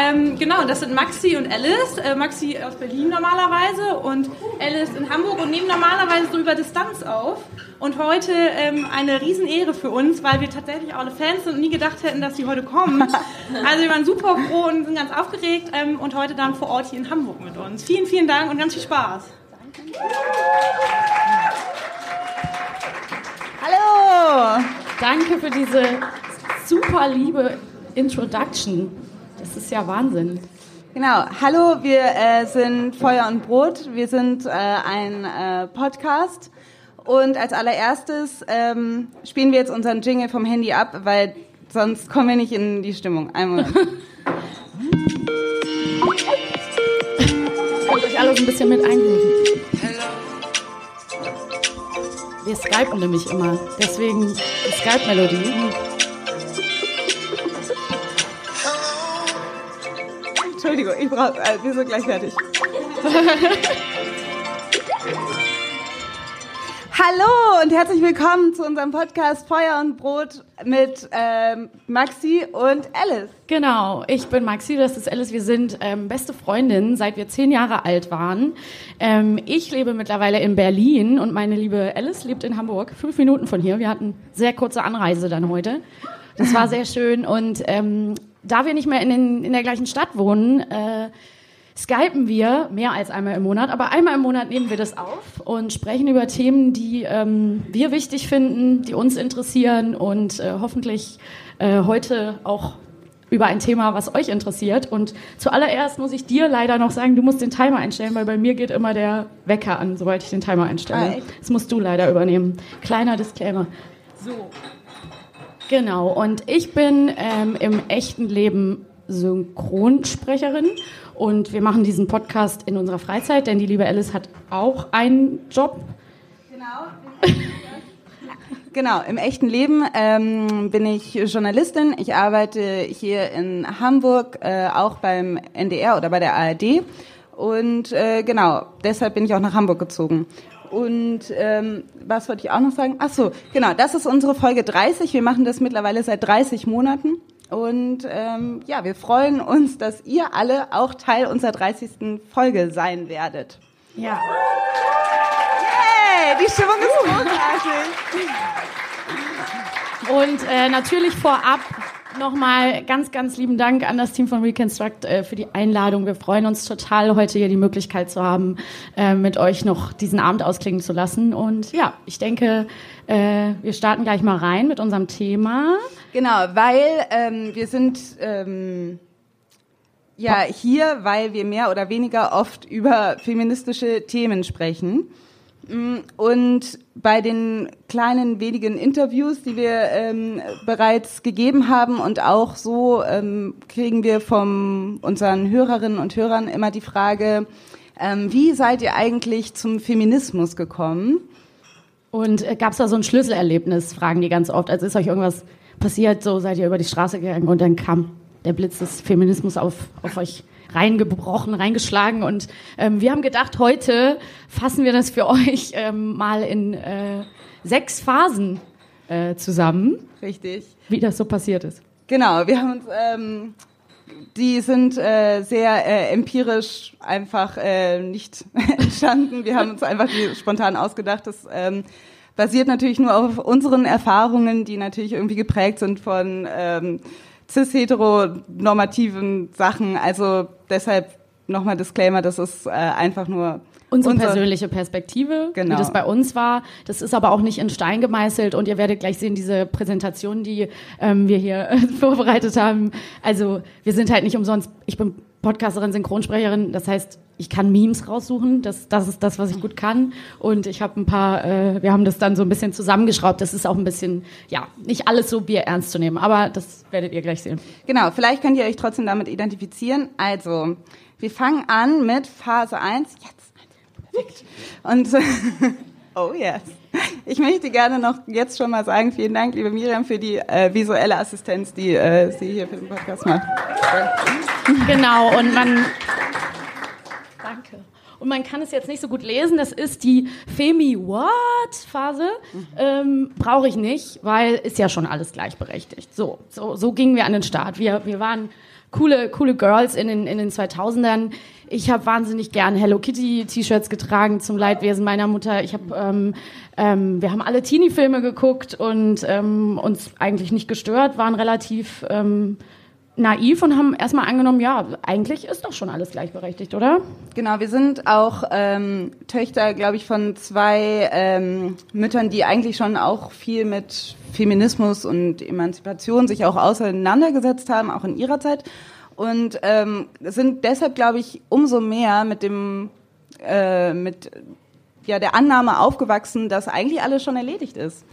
Ähm, genau, das sind Maxi und Alice. Äh, Maxi aus Berlin normalerweise und Alice in Hamburg und nehmen normalerweise so über Distanz auf. Und heute ähm, eine Riesenehre für uns, weil wir tatsächlich auch alle Fans sind und nie gedacht hätten, dass sie heute kommen. Also wir waren super froh und sind ganz aufgeregt ähm, und heute dann vor Ort hier in Hamburg mit uns. Vielen, vielen Dank und ganz viel Spaß. Danke. Hallo! Danke für diese super liebe Introduction. Das ist ja Wahnsinn. Genau. Hallo, wir äh, sind Feuer und Brot. Wir sind äh, ein äh, Podcast und als allererstes ähm, spielen wir jetzt unseren Jingle vom Handy ab, weil sonst kommen wir nicht in die Stimmung. Einen Moment. Könnt euch alle so ein bisschen mit eingrooven. Wir skypen nämlich immer, deswegen die Skype-Melodie. Entschuldigung, ich brauche, äh, wir sind gleich fertig. Hallo und herzlich willkommen zu unserem Podcast Feuer und Brot mit ähm, Maxi und Alice. Genau, ich bin Maxi, das ist Alice. Wir sind ähm, beste Freundinnen, seit wir zehn Jahre alt waren. Ähm, ich lebe mittlerweile in Berlin und meine liebe Alice lebt in Hamburg, fünf Minuten von hier. Wir hatten sehr kurze Anreise dann heute. Das war sehr schön und ähm, da wir nicht mehr in, den, in der gleichen Stadt wohnen, äh, skypen wir mehr als einmal im Monat, aber einmal im Monat nehmen wir das auf und sprechen über Themen, die ähm, wir wichtig finden, die uns interessieren und äh, hoffentlich äh, heute auch über ein Thema, was euch interessiert. Und zuallererst muss ich dir leider noch sagen, du musst den Timer einstellen, weil bei mir geht immer der Wecker an, sobald ich den Timer einstelle. Ah, das musst du leider übernehmen. Kleiner Disclaimer. So. Genau, und ich bin ähm, im echten Leben Synchronsprecherin und wir machen diesen Podcast in unserer Freizeit, denn die liebe Alice hat auch einen Job. Genau. Genau, im echten Leben ähm, bin ich Journalistin. Ich arbeite hier in Hamburg, äh, auch beim NDR oder bei der ARD. Und äh, genau, deshalb bin ich auch nach Hamburg gezogen. Und ähm, was wollte ich auch noch sagen? Ach so, genau, das ist unsere Folge 30. Wir machen das mittlerweile seit 30 Monaten. Und ähm, ja, wir freuen uns, dass ihr alle auch Teil unserer 30. Folge sein werdet. Ja. Hey, die Stimmung ist großartig. Und äh, natürlich vorab nochmal ganz, ganz lieben Dank an das Team von Reconstruct äh, für die Einladung. Wir freuen uns total, heute hier die Möglichkeit zu haben, äh, mit euch noch diesen Abend ausklingen zu lassen. Und ja, ich denke, äh, wir starten gleich mal rein mit unserem Thema. Genau, weil ähm, wir sind ähm, ja hier, weil wir mehr oder weniger oft über feministische Themen sprechen. Mm, Und bei den kleinen wenigen Interviews, die wir ähm, bereits gegeben haben und auch so ähm, kriegen wir von unseren Hörerinnen und Hörern immer die Frage, ähm, wie seid ihr eigentlich zum Feminismus gekommen? Und äh, gab es da so ein Schlüsselerlebnis, fragen die ganz oft. Also ist euch irgendwas passiert, so seid ihr über die Straße gegangen und dann kam der Blitz des Feminismus auf, auf euch reingebrochen, reingeschlagen. Und ähm, wir haben gedacht, heute fassen wir das für euch ähm, mal in äh, sechs Phasen äh, zusammen, Richtig. wie das so passiert ist. Genau, wir haben uns, ähm, die sind äh, sehr äh, empirisch einfach äh, nicht entstanden. Wir haben uns einfach die spontan ausgedacht. Das ähm, basiert natürlich nur auf unseren Erfahrungen, die natürlich irgendwie geprägt sind von ähm, cis-heteronormativen Sachen. Also deshalb nochmal Disclaimer, das ist äh, einfach nur Unsere unser- persönliche Perspektive, Genau. wie das bei uns war. Das ist aber auch nicht in Stein gemeißelt und ihr werdet gleich sehen, diese Präsentation, die ähm, wir hier vorbereitet haben. Also wir sind halt nicht umsonst, ich bin Podcasterin, Synchronsprecherin, das heißt, ich kann Memes raussuchen, das, das ist das, was ich gut kann. Und ich habe ein paar, äh, wir haben das dann so ein bisschen zusammengeschraubt. Das ist auch ein bisschen, ja, nicht alles so Bier ernst zu nehmen, aber das werdet ihr gleich sehen. Genau, vielleicht könnt ihr euch trotzdem damit identifizieren. Also, wir fangen an mit Phase 1. Jetzt. Perfekt. Und, oh yes. Ich möchte gerne noch jetzt schon mal sagen, vielen Dank, liebe Miriam, für die äh, visuelle Assistenz, die äh, sie hier für den Podcast macht. Genau, und man. Und man kann es jetzt nicht so gut lesen. Das ist die Femi-What-Phase. Ähm, Brauche ich nicht, weil ist ja schon alles gleichberechtigt. So, so, so gingen wir an den Start. Wir, wir waren coole, coole Girls in den, in den 2000ern. Ich habe wahnsinnig gern Hello Kitty T-Shirts getragen zum Leidwesen meiner Mutter. Ich habe, ähm, ähm, wir haben alle Teenie-Filme geguckt und ähm, uns eigentlich nicht gestört, waren relativ ähm, naiv und haben erstmal angenommen, ja, eigentlich ist doch schon alles gleichberechtigt, oder? Genau, wir sind auch ähm, Töchter, glaube ich, von zwei ähm, Müttern, die eigentlich schon auch viel mit Feminismus und Emanzipation sich auch auseinandergesetzt haben, auch in ihrer Zeit. Und ähm, sind deshalb, glaube ich, umso mehr mit dem äh, mit ja der Annahme aufgewachsen, dass eigentlich alles schon erledigt ist.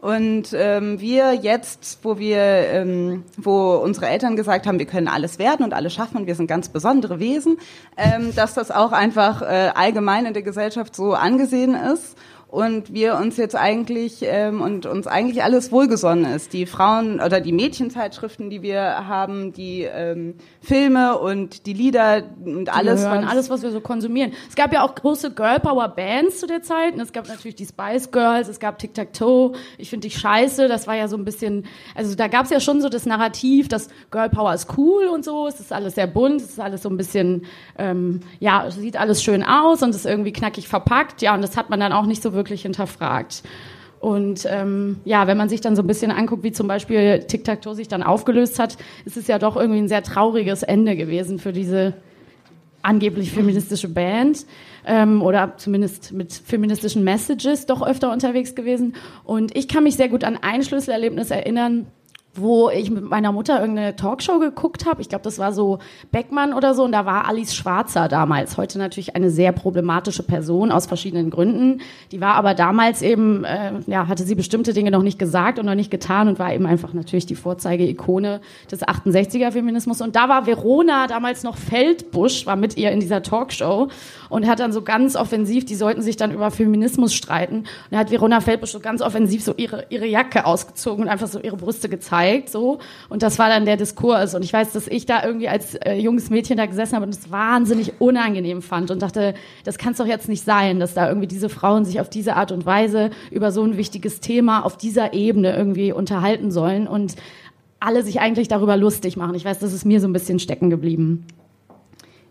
Und ähm, wir jetzt, wo wir, ähm, wo unsere Eltern gesagt haben, wir können alles werden und alles schaffen und wir sind ganz besondere Wesen, ähm, dass das auch einfach äh, allgemein in der Gesellschaft so angesehen ist und wir uns jetzt eigentlich ähm, und uns eigentlich alles wohlgesonnen ist. Die Frauen oder die Mädchenzeitschriften, die wir haben, die ähm, Filme und die Lieder und alles, hören, was- alles, was wir so konsumieren. Es gab ja auch große Girl Power Bands zu der Zeit. Und es gab natürlich die Spice Girls, es gab Tic Tac Toe. Ich finde dich scheiße. Das war ja so ein bisschen, also da gab es ja schon so das Narrativ, dass Girl Power ist cool und so. Es ist alles sehr bunt, es ist alles so ein bisschen, ähm, ja, es sieht alles schön aus und ist irgendwie knackig verpackt. Ja, und das hat man dann auch nicht so wirklich hinterfragt. Und ähm, ja, wenn man sich dann so ein bisschen anguckt, wie zum Beispiel Tic Tac Toe sich dann aufgelöst hat, ist es ja doch irgendwie ein sehr trauriges Ende gewesen für diese angeblich feministische Band ähm, oder zumindest mit feministischen Messages doch öfter unterwegs gewesen. Und ich kann mich sehr gut an ein Schlüsselerlebnis erinnern. Wo ich mit meiner Mutter irgendeine Talkshow geguckt habe. Ich glaube, das war so Beckmann oder so. Und da war Alice Schwarzer damals. Heute natürlich eine sehr problematische Person aus verschiedenen Gründen. Die war aber damals eben, äh, ja, hatte sie bestimmte Dinge noch nicht gesagt und noch nicht getan und war eben einfach natürlich die Vorzeige-Ikone des 68er-Feminismus. Und da war Verona damals noch Feldbusch, war mit ihr in dieser Talkshow und hat dann so ganz offensiv, die sollten sich dann über Feminismus streiten. Und da hat Verona Feldbusch so ganz offensiv so ihre, ihre Jacke ausgezogen und einfach so ihre Brüste gezeigt gezeigt, so. Und das war dann der Diskurs. Und ich weiß, dass ich da irgendwie als äh, junges Mädchen da gesessen habe und es wahnsinnig unangenehm fand und dachte, das kann es doch jetzt nicht sein, dass da irgendwie diese Frauen sich auf diese Art und Weise über so ein wichtiges Thema auf dieser Ebene irgendwie unterhalten sollen und alle sich eigentlich darüber lustig machen. Ich weiß, das ist mir so ein bisschen stecken geblieben.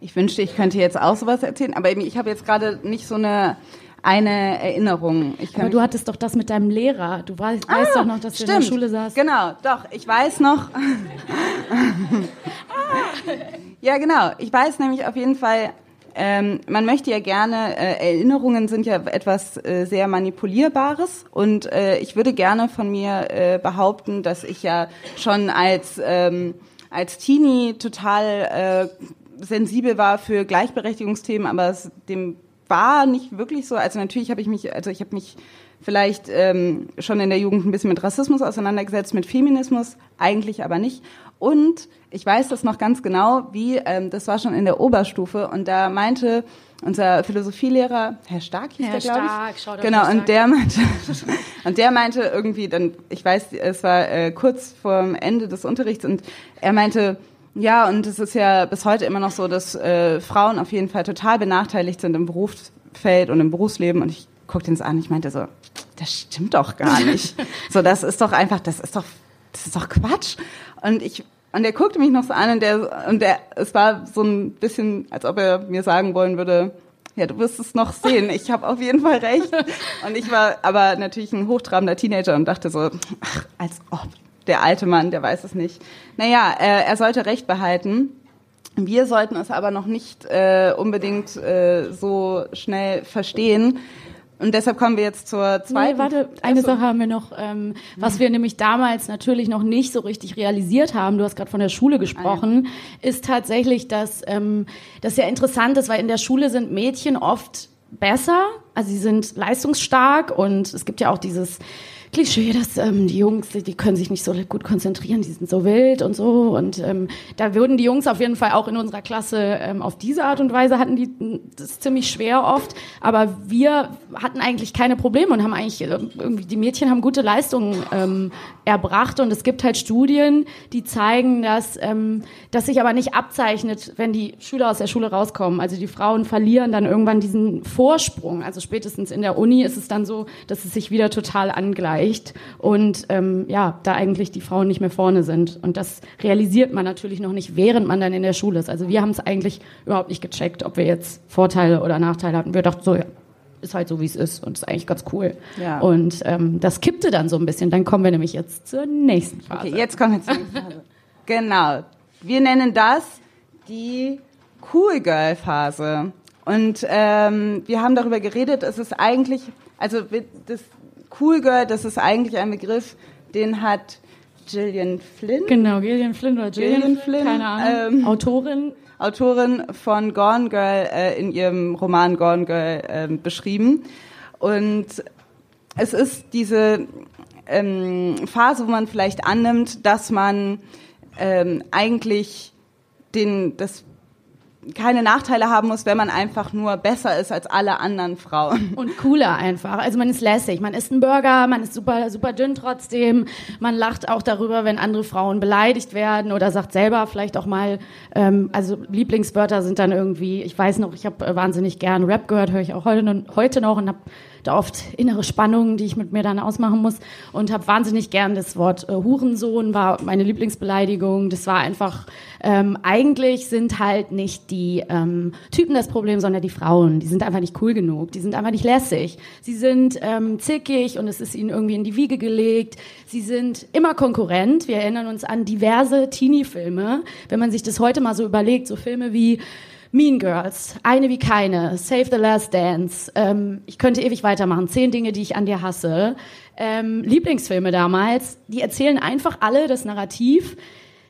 Ich wünschte, ich könnte jetzt auch sowas erzählen, aber ich habe jetzt gerade nicht so eine eine Erinnerung. Aber du hattest doch das mit deinem Lehrer. Du weißt, ah, weißt doch noch, dass stimmt. du in der Schule saßt. Genau, doch. Ich weiß noch. ja, genau. Ich weiß nämlich auf jeden Fall, ähm, man möchte ja gerne, äh, Erinnerungen sind ja etwas äh, sehr Manipulierbares und äh, ich würde gerne von mir äh, behaupten, dass ich ja schon als, ähm, als Teenie total äh, sensibel war für Gleichberechtigungsthemen, aber es dem war nicht wirklich so. Also natürlich habe ich mich, also ich habe mich vielleicht ähm, schon in der Jugend ein bisschen mit Rassismus auseinandergesetzt, mit Feminismus, eigentlich aber nicht. Und ich weiß das noch ganz genau, wie, ähm, das war schon in der Oberstufe und da meinte unser Philosophielehrer, Herr Stark hieß Herr der, glaube ich. Stark, genau, und der meinte, und der meinte irgendwie, dann, ich weiß, es war äh, kurz vor Ende des Unterrichts und er meinte, ja, und es ist ja bis heute immer noch so, dass äh, Frauen auf jeden Fall total benachteiligt sind im Berufsfeld und im Berufsleben. Und ich guckte ihn so an, ich meinte so, das stimmt doch gar nicht. so, das ist doch einfach, das ist doch, das ist doch Quatsch. Und ich und er guckte mich noch so an und der und der es war so ein bisschen, als ob er mir sagen wollen würde, ja, du wirst es noch sehen. Ich habe auf jeden Fall recht. Und ich war aber natürlich ein hochtrabender Teenager und dachte so, ach, als ob der alte Mann, der weiß es nicht. Naja, äh, er sollte Recht behalten. Wir sollten es aber noch nicht äh, unbedingt äh, so schnell verstehen. Und deshalb kommen wir jetzt zur zweiten. Nee, warte, eine Sache haben wir noch, ähm, was wir nämlich damals natürlich noch nicht so richtig realisiert haben, du hast gerade von der Schule gesprochen, ah, ja. ist tatsächlich, dass ähm, das ja interessant ist, weil in der Schule sind Mädchen oft besser, also sie sind leistungsstark und es gibt ja auch dieses Klischee, dass ähm, die Jungs, die, können sich nicht so gut konzentrieren, die sind so wild und so. Und ähm, da würden die Jungs auf jeden Fall auch in unserer Klasse ähm, auf diese Art und Weise hatten die das ziemlich schwer oft. Aber wir hatten eigentlich keine Probleme und haben eigentlich äh, irgendwie die Mädchen haben gute Leistungen ähm, erbracht. Und es gibt halt Studien, die zeigen, dass ähm, das sich aber nicht abzeichnet, wenn die Schüler aus der Schule rauskommen. Also die Frauen verlieren dann irgendwann diesen Vorsprung. Also spätestens in der Uni ist es dann so, dass es sich wieder total angleicht erreicht und ähm, ja, da eigentlich die Frauen nicht mehr vorne sind. Und das realisiert man natürlich noch nicht, während man dann in der Schule ist. Also wir haben es eigentlich überhaupt nicht gecheckt, ob wir jetzt Vorteile oder Nachteile hatten. Wir dachten so, ja, ist halt so, wie es ist und ist eigentlich ganz cool. Ja. Und ähm, das kippte dann so ein bisschen. Dann kommen wir nämlich jetzt zur nächsten Phase. Okay, jetzt kommen wir zur nächsten Phase. genau. Wir nennen das die Cool Girl Phase. Und ähm, wir haben darüber geredet, es ist eigentlich, also das Cool Girl, das ist eigentlich ein Begriff, den hat Gillian Flynn. Genau, Gillian Flynn oder Gillian, Gillian Flynn, keine Ahnung. Ähm, Autorin. Autorin von Gone Girl äh, in ihrem Roman Gone Girl äh, beschrieben. Und es ist diese ähm, Phase, wo man vielleicht annimmt, dass man ähm, eigentlich den, das keine Nachteile haben muss, wenn man einfach nur besser ist als alle anderen Frauen. Und cooler einfach. Also man ist lässig. Man isst einen Burger, man ist super, super dünn trotzdem. Man lacht auch darüber, wenn andere Frauen beleidigt werden oder sagt selber vielleicht auch mal, ähm, also Lieblingswörter sind dann irgendwie, ich weiß noch, ich habe äh, wahnsinnig gern Rap gehört, höre ich auch heute, heute noch und habe da oft innere Spannungen, die ich mit mir dann ausmachen muss und habe wahnsinnig gern das Wort äh, Hurensohn war meine Lieblingsbeleidigung. Das war einfach ähm, eigentlich sind halt nicht die ähm, Typen das Problem, sondern die Frauen. Die sind einfach nicht cool genug. Die sind einfach nicht lässig. Sie sind ähm, zickig und es ist ihnen irgendwie in die Wiege gelegt. Sie sind immer konkurrent. Wir erinnern uns an diverse Teenie-Filme. Wenn man sich das heute mal so überlegt, so Filme wie Mean Girls, eine wie keine, Save the Last Dance. Ähm, ich könnte ewig weitermachen. Zehn Dinge, die ich an dir hasse. Ähm, Lieblingsfilme damals, die erzählen einfach alle das Narrativ,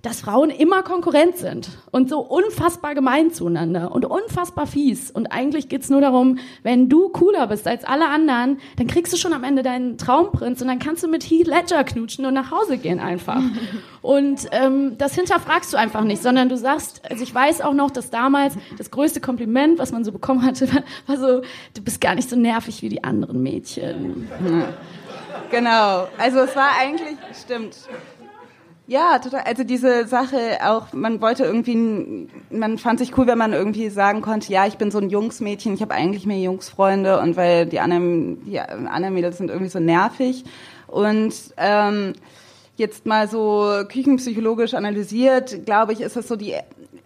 dass Frauen immer Konkurrent sind und so unfassbar gemein zueinander und unfassbar fies. Und eigentlich geht's nur darum, wenn du cooler bist als alle anderen, dann kriegst du schon am Ende deinen Traumprinz und dann kannst du mit Heath Ledger knutschen und nach Hause gehen einfach. und ähm, das hinterfragst du einfach nicht, sondern du sagst, also ich weiß auch noch, dass damals das größte Kompliment, was man so bekommen hatte, war so, du bist gar nicht so nervig wie die anderen Mädchen. Genau, also es war eigentlich, stimmt, ja, total. Also diese Sache auch, man wollte irgendwie, man fand sich cool, wenn man irgendwie sagen konnte, ja, ich bin so ein Jungsmädchen, ich habe eigentlich mehr Jungsfreunde und weil die anderen, die anderen Mädels sind irgendwie so nervig. Und ähm, jetzt mal so küchenpsychologisch analysiert, glaube ich, ist es so die,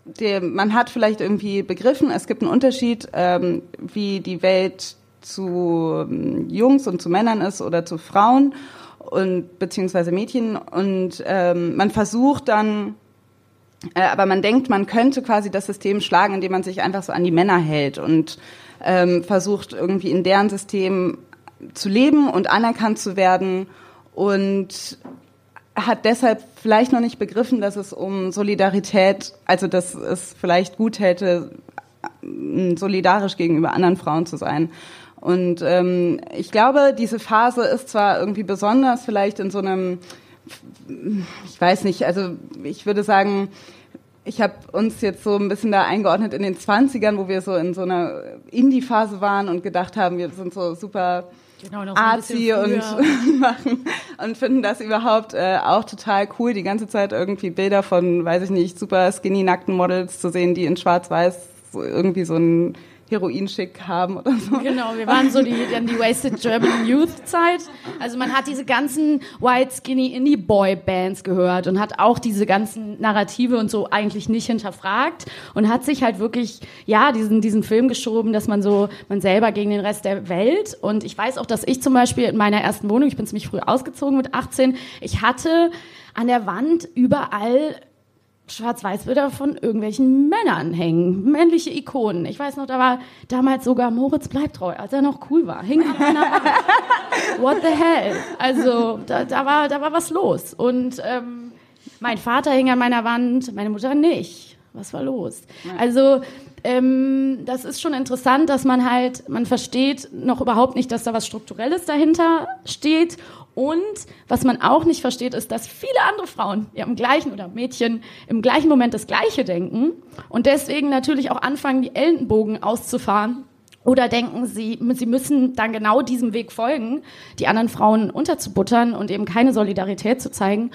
die, man hat vielleicht irgendwie begriffen, es gibt einen Unterschied, ähm, wie die Welt zu ähm, Jungs und zu Männern ist oder zu Frauen und beziehungsweise Mädchen und ähm, man versucht dann äh, aber man denkt, man könnte quasi das System schlagen, indem man sich einfach so an die Männer hält und ähm, versucht irgendwie in deren System zu leben und anerkannt zu werden und hat deshalb vielleicht noch nicht begriffen, dass es um Solidarität, also dass es vielleicht gut hätte, solidarisch gegenüber anderen Frauen zu sein. Und ähm, ich glaube, diese Phase ist zwar irgendwie besonders, vielleicht in so einem, ich weiß nicht, also ich würde sagen, ich habe uns jetzt so ein bisschen da eingeordnet in den 20ern, wo wir so in so einer Indie-Phase waren und gedacht haben, wir sind so super genau, so arzi und machen und finden das überhaupt äh, auch total cool, die ganze Zeit irgendwie Bilder von, weiß ich nicht, super skinny nackten Models zu sehen, die in schwarz-weiß irgendwie so ein Heroin-Schick haben oder so. Genau, wir waren so die, dann die Wasted German Youth Zeit. Also man hat diese ganzen White Skinny Indie Boy Bands gehört und hat auch diese ganzen Narrative und so eigentlich nicht hinterfragt und hat sich halt wirklich, ja, diesen, diesen Film geschoben, dass man so, man selber gegen den Rest der Welt und ich weiß auch, dass ich zum Beispiel in meiner ersten Wohnung, ich bin ziemlich früh ausgezogen mit 18, ich hatte an der Wand überall Schwarz-Weiß-Bilder von irgendwelchen Männern hängen, männliche Ikonen. Ich weiß noch, da war damals sogar Moritz Bleibtreu, als er noch cool war, hing an meiner Wand. What the hell? Also da, da, war, da war was los. Und ähm, mein Vater hing an meiner Wand, meine Mutter nicht. Was war los? Also ähm, das ist schon interessant, dass man halt, man versteht noch überhaupt nicht, dass da was Strukturelles dahinter steht und was man auch nicht versteht, ist, dass viele andere Frauen ja im gleichen oder Mädchen im gleichen Moment das Gleiche denken und deswegen natürlich auch anfangen, die Ellenbogen auszufahren oder denken sie, sie müssen dann genau diesem Weg folgen, die anderen Frauen unterzubuttern und eben keine Solidarität zu zeigen.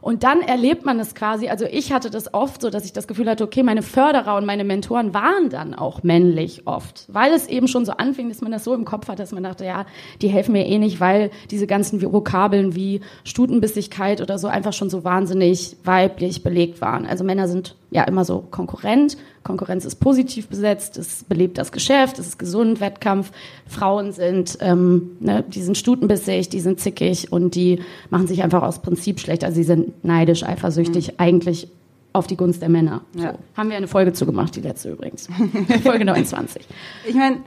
Und dann erlebt man es quasi, also ich hatte das oft so, dass ich das Gefühl hatte, okay, meine Förderer und meine Mentoren waren dann auch männlich oft, weil es eben schon so anfing, dass man das so im Kopf hat, dass man dachte, ja, die helfen mir eh nicht, weil diese ganzen Vokabeln wie Stutenbissigkeit oder so einfach schon so wahnsinnig weiblich belegt waren. Also Männer sind ja immer so Konkurrent. Konkurrenz ist positiv besetzt, es belebt das Geschäft, es ist gesund, Wettkampf. Frauen sind, ähm, ne, die sind stutenbissig, die sind zickig und die machen sich einfach aus Prinzip schlecht. Also sie sind neidisch, eifersüchtig, mhm. eigentlich auf die Gunst der Männer. Ja. So. Haben wir eine Folge zugemacht, die letzte übrigens. Folge 29. Ich meine,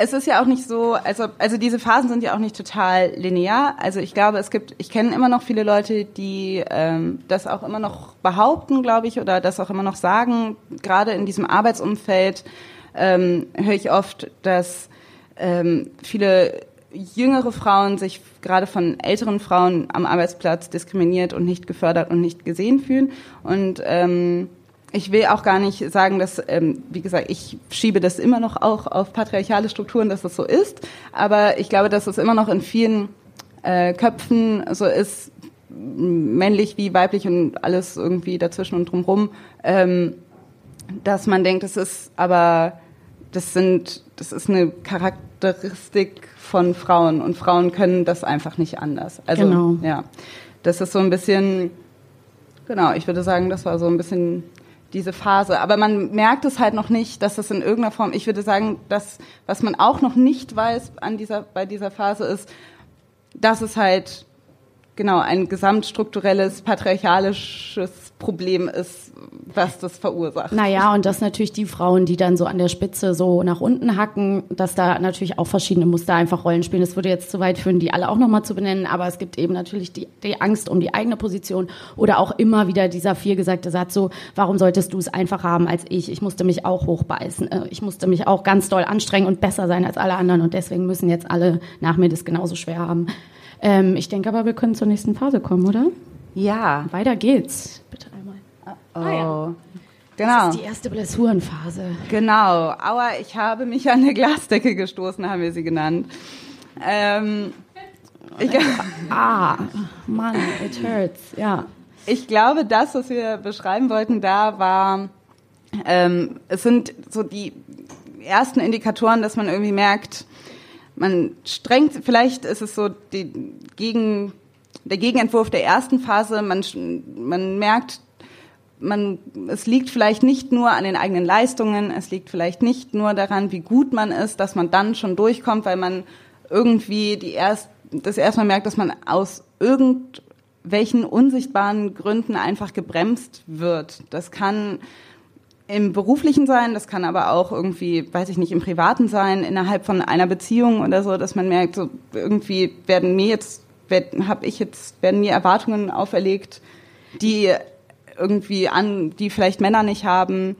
es ist ja auch nicht so, also, also diese Phasen sind ja auch nicht total linear. Also ich glaube, es gibt, ich kenne immer noch viele Leute, die ähm, das auch immer noch behaupten, glaube ich, oder das auch immer noch sagen. Gerade in diesem Arbeitsumfeld ähm, höre ich oft, dass ähm, viele jüngere Frauen sich gerade von älteren Frauen am Arbeitsplatz diskriminiert und nicht gefördert und nicht gesehen fühlen. Und ähm, ich will auch gar nicht sagen, dass, ähm, wie gesagt, ich schiebe das immer noch auch auf patriarchale Strukturen, dass das so ist. Aber ich glaube, dass es immer noch in vielen äh, Köpfen so ist, männlich wie weiblich und alles irgendwie dazwischen und drumherum, ähm, dass man denkt, das ist aber, das sind, das ist eine Charakteristik von Frauen und Frauen können das einfach nicht anders. Also, genau. ja, das ist so ein bisschen, genau, ich würde sagen, das war so ein bisschen diese Phase. Aber man merkt es halt noch nicht, dass es in irgendeiner Form, ich würde sagen, dass, was man auch noch nicht weiß an dieser, bei dieser Phase ist, dass es halt genau ein gesamtstrukturelles patriarchalisches Problem ist, was das verursacht. Naja, und dass natürlich die Frauen, die dann so an der Spitze so nach unten hacken, dass da natürlich auch verschiedene Muster einfach Rollen spielen. Das würde jetzt zu weit führen, die alle auch nochmal zu benennen, aber es gibt eben natürlich die, die Angst um die eigene Position oder auch immer wieder dieser viel gesagte Satz so, warum solltest du es einfach haben als ich? Ich musste mich auch hochbeißen. Äh, ich musste mich auch ganz doll anstrengen und besser sein als alle anderen und deswegen müssen jetzt alle nach mir das genauso schwer haben. Ähm, ich denke aber, wir können zur nächsten Phase kommen, oder? Ja. Weiter geht's. Bitte einmal. Oh. Ah, ja. Genau. Das ist die erste Blessurenphase. Genau. Aua, ich habe mich an eine Glasdecke gestoßen, haben wir sie genannt. Ähm, ich, ah, Mann, it hurts, ja. Ich glaube, das, was wir beschreiben wollten, da war, ähm, es sind so die ersten Indikatoren, dass man irgendwie merkt, man strengt, vielleicht ist es so die Gegen, der Gegenentwurf der ersten Phase, man, man merkt, man, es liegt vielleicht nicht nur an den eigenen Leistungen, es liegt vielleicht nicht nur daran, wie gut man ist, dass man dann schon durchkommt, weil man irgendwie die erst, das erstmal merkt, dass man aus irgendwelchen unsichtbaren Gründen einfach gebremst wird. Das kann im beruflichen sein, das kann aber auch irgendwie, weiß ich nicht, im privaten sein, innerhalb von einer Beziehung oder so, dass man merkt, so irgendwie werden mir jetzt, habe ich jetzt, werden mir Erwartungen auferlegt, die irgendwie an, die vielleicht Männer nicht haben.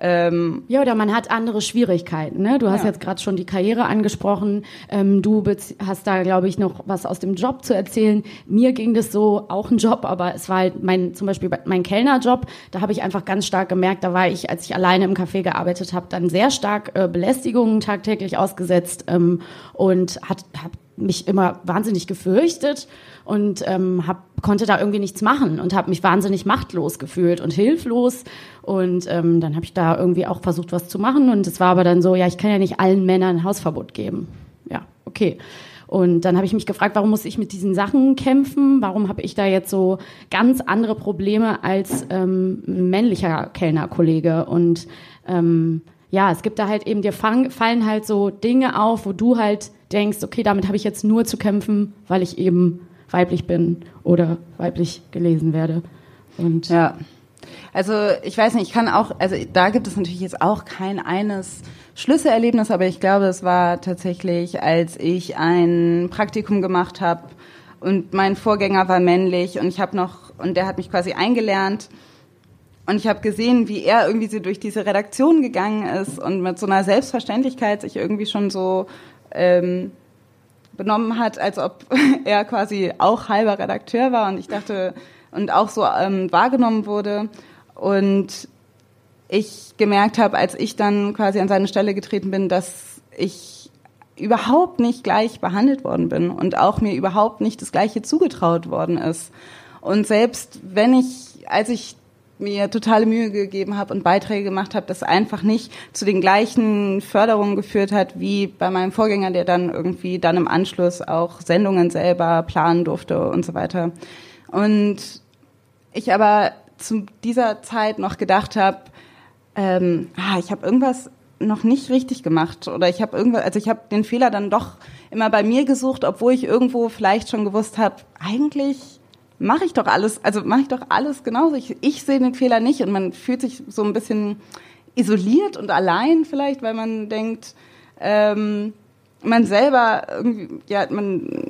Ähm, ja, oder man hat andere Schwierigkeiten. Ne? Du hast ja. jetzt gerade schon die Karriere angesprochen. Ähm, du hast da, glaube ich, noch was aus dem Job zu erzählen. Mir ging das so, auch ein Job, aber es war halt mein, zum Beispiel mein Kellnerjob. Da habe ich einfach ganz stark gemerkt, da war ich, als ich alleine im Café gearbeitet habe, dann sehr stark äh, Belästigungen tagtäglich ausgesetzt ähm, und hat, hab mich immer wahnsinnig gefürchtet und ähm, hab, konnte da irgendwie nichts machen und habe mich wahnsinnig machtlos gefühlt und hilflos. Und ähm, dann habe ich da irgendwie auch versucht, was zu machen. Und es war aber dann so, ja, ich kann ja nicht allen Männern ein Hausverbot geben. Ja, okay. Und dann habe ich mich gefragt, warum muss ich mit diesen Sachen kämpfen? Warum habe ich da jetzt so ganz andere Probleme als ähm, männlicher Kellnerkollege? Und ähm, ja, es gibt da halt eben, dir fallen halt so Dinge auf, wo du halt denkst, okay, damit habe ich jetzt nur zu kämpfen, weil ich eben weiblich bin oder weiblich gelesen werde. Und ja. Also ich weiß nicht, ich kann auch, also da gibt es natürlich jetzt auch kein eines Schlüsselerlebnis, aber ich glaube, es war tatsächlich, als ich ein Praktikum gemacht habe und mein Vorgänger war männlich und ich habe noch, und der hat mich quasi eingelernt und ich habe gesehen, wie er irgendwie so durch diese Redaktion gegangen ist und mit so einer Selbstverständlichkeit sich irgendwie schon so ähm, benommen hat, als ob er quasi auch halber Redakteur war und ich dachte und auch so ähm, wahrgenommen wurde und ich gemerkt habe, als ich dann quasi an seine Stelle getreten bin, dass ich überhaupt nicht gleich behandelt worden bin und auch mir überhaupt nicht das Gleiche zugetraut worden ist. Und selbst wenn ich, als ich mir totale Mühe gegeben habe und Beiträge gemacht habe, das einfach nicht zu den gleichen Förderungen geführt hat wie bei meinem Vorgänger, der dann irgendwie dann im Anschluss auch Sendungen selber planen durfte und so weiter. Und ich aber zu dieser Zeit noch gedacht habe, ähm, ah, ich habe irgendwas noch nicht richtig gemacht oder ich habe irgendwas, also ich habe den Fehler dann doch immer bei mir gesucht, obwohl ich irgendwo vielleicht schon gewusst habe, eigentlich mache ich doch alles, also mache ich doch alles genauso. Ich, ich sehe den Fehler nicht und man fühlt sich so ein bisschen isoliert und allein vielleicht, weil man denkt, ähm, man selber irgendwie, ja, man,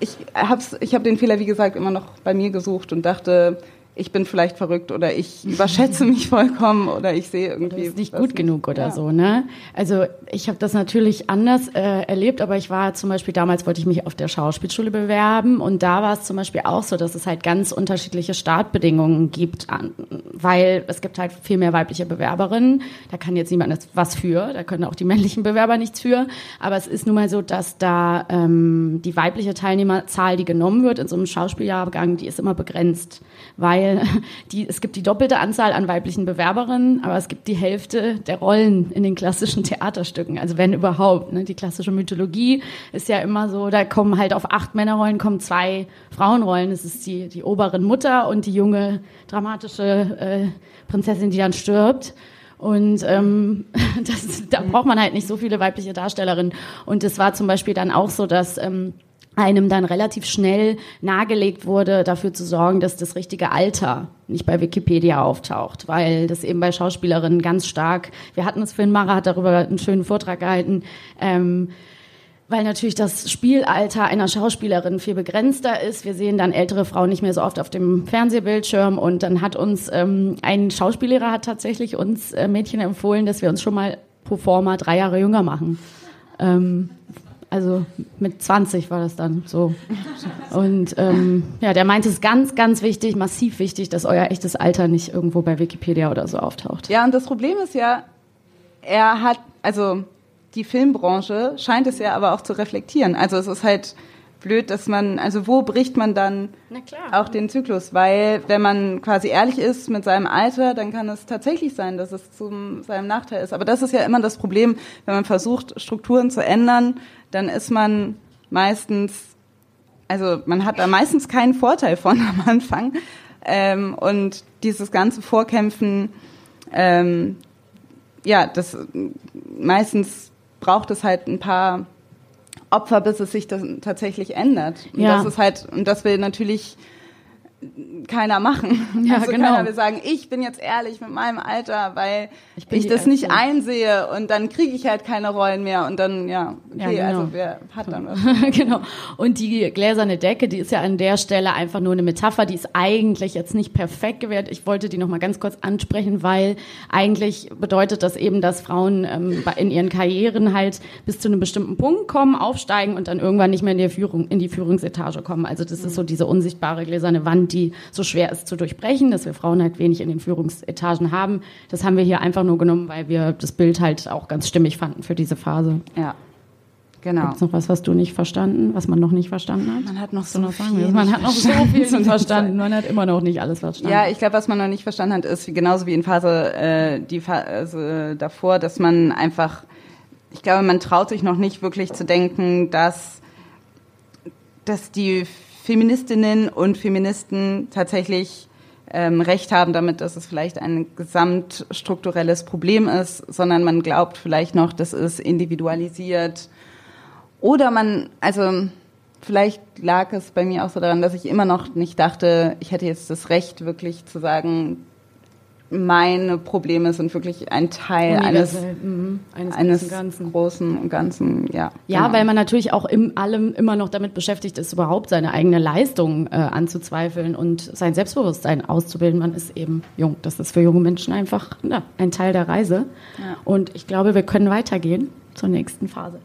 ich hab's, ich habe den Fehler wie gesagt immer noch bei mir gesucht und dachte, ich bin vielleicht verrückt oder ich überschätze mich vollkommen oder ich sehe irgendwie. Das ist nicht gut nicht. genug oder ja. so, ne? Also ich habe das natürlich anders äh, erlebt, aber ich war zum Beispiel damals wollte ich mich auf der Schauspielschule bewerben und da war es zum Beispiel auch so, dass es halt ganz unterschiedliche Startbedingungen gibt, an, weil es gibt halt viel mehr weibliche Bewerberinnen. Da kann jetzt niemand was für, da können auch die männlichen Bewerber nichts für. Aber es ist nun mal so, dass da ähm, die weibliche Teilnehmerzahl, die genommen wird in so einem Schauspieljahrgang, die ist immer begrenzt, weil weil die, es gibt die doppelte Anzahl an weiblichen Bewerberinnen, aber es gibt die Hälfte der Rollen in den klassischen Theaterstücken. Also wenn überhaupt. Ne? Die klassische Mythologie ist ja immer so, da kommen halt auf acht Männerrollen kommen zwei Frauenrollen. Das ist die, die oberen Mutter und die junge dramatische äh, Prinzessin, die dann stirbt. Und ähm, das, da braucht man halt nicht so viele weibliche Darstellerinnen. Und es war zum Beispiel dann auch so, dass ähm, einem dann relativ schnell nahegelegt wurde, dafür zu sorgen, dass das richtige Alter nicht bei Wikipedia auftaucht, weil das eben bei Schauspielerinnen ganz stark, wir hatten es, Finn Mara hat darüber einen schönen Vortrag gehalten, ähm, weil natürlich das Spielalter einer Schauspielerin viel begrenzter ist. Wir sehen dann ältere Frauen nicht mehr so oft auf dem Fernsehbildschirm und dann hat uns ähm, ein Schauspiellehrer hat tatsächlich uns äh, Mädchen empfohlen, dass wir uns schon mal pro forma drei Jahre jünger machen. Ähm, also mit 20 war das dann so. Und ähm, ja, der meinte, es ist ganz, ganz wichtig, massiv wichtig, dass euer echtes Alter nicht irgendwo bei Wikipedia oder so auftaucht. Ja, und das Problem ist ja, er hat, also die Filmbranche scheint es ja aber auch zu reflektieren. Also es ist halt blöd, dass man, also wo bricht man dann auch den Zyklus? Weil wenn man quasi ehrlich ist mit seinem Alter, dann kann es tatsächlich sein, dass es zu seinem Nachteil ist. Aber das ist ja immer das Problem, wenn man versucht, Strukturen zu ändern, dann ist man meistens, also man hat da meistens keinen Vorteil von am Anfang. Ähm, und dieses ganze Vorkämpfen, ähm, ja, das meistens braucht es halt ein paar Opfer, bis es sich das tatsächlich ändert. Und ja. das ist halt, und das will natürlich keiner machen. Ja, also genau. keiner will sagen, ich bin jetzt ehrlich mit meinem Alter, weil Ich ich, die das nicht einsehe und dann kriege ich halt keine Rollen mehr und dann, ja, okay, Ja, genau. also wer hat dann was? genau. Und die gläserne Decke, die ist ja an der Stelle einfach nur eine Metapher, die ist eigentlich jetzt nicht perfekt gewährt. Ich wollte die noch mal ganz kurz ansprechen, weil eigentlich bedeutet das eben, dass Frauen ähm, in ihren Karrieren halt bis zu einem bestimmten Punkt kommen, aufsteigen und dann irgendwann nicht mehr in die Führung, in die Führungsetage kommen. Also das ist so diese unsichtbare gläserne Wand, die so schwer ist zu durchbrechen, dass wir Frauen halt wenig in den Führungsetagen haben. Das haben wir hier einfach nur genommen, weil wir das Bild halt auch ganz stimmig fanden für diese Phase. Ja, genau. Gibt's noch was, was du nicht verstanden, was man noch nicht verstanden hat? Man hat noch du so noch viel? Man hat noch so verstanden viel nicht verstanden. Man hat immer noch nicht alles verstanden. Ja, ich glaube, was man noch nicht verstanden hat, ist genauso wie in Phase äh, die Phase davor, dass man einfach, ich glaube, man traut sich noch nicht wirklich zu denken, dass dass die Feministinnen und Feministen tatsächlich ähm, recht haben damit, dass es vielleicht ein gesamtstrukturelles Problem ist, sondern man glaubt vielleicht noch, das ist individualisiert. Oder man, also vielleicht lag es bei mir auch so daran, dass ich immer noch nicht dachte, ich hätte jetzt das Recht, wirklich zu sagen, meine Probleme sind wirklich ein Teil eines, mhm, eines, eines großen Ganzen. großen und ganzen, ja. Ja, genau. weil man natürlich auch im allem immer noch damit beschäftigt ist, überhaupt seine eigene Leistung äh, anzuzweifeln und sein Selbstbewusstsein auszubilden. Man ist eben jung. Das ist für junge Menschen einfach ja, ein Teil der Reise. Ja. Und ich glaube, wir können weitergehen zur nächsten Phase.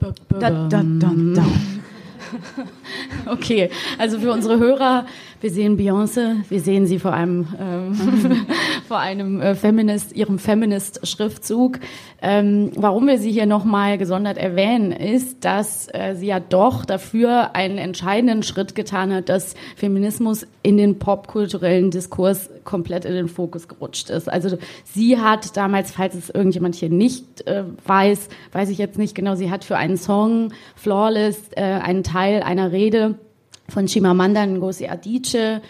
Da, da, da. Okay, also für unsere Hörer, wir sehen Beyoncé, wir sehen sie vor einem, ähm, vor einem äh, Feminist, ihrem Feminist-Schriftzug. Ähm, warum wir sie hier nochmal gesondert erwähnen, ist, dass äh, sie ja doch dafür einen entscheidenden Schritt getan hat, dass Feminismus in den popkulturellen Diskurs komplett in den Fokus gerutscht ist. Also sie hat damals, falls es irgendjemand hier nicht äh, weiß, weiß ich jetzt nicht genau, sie hat für einen Song Flawless äh, einen Teil einer Rede von Chimamanda Ngozi Adichie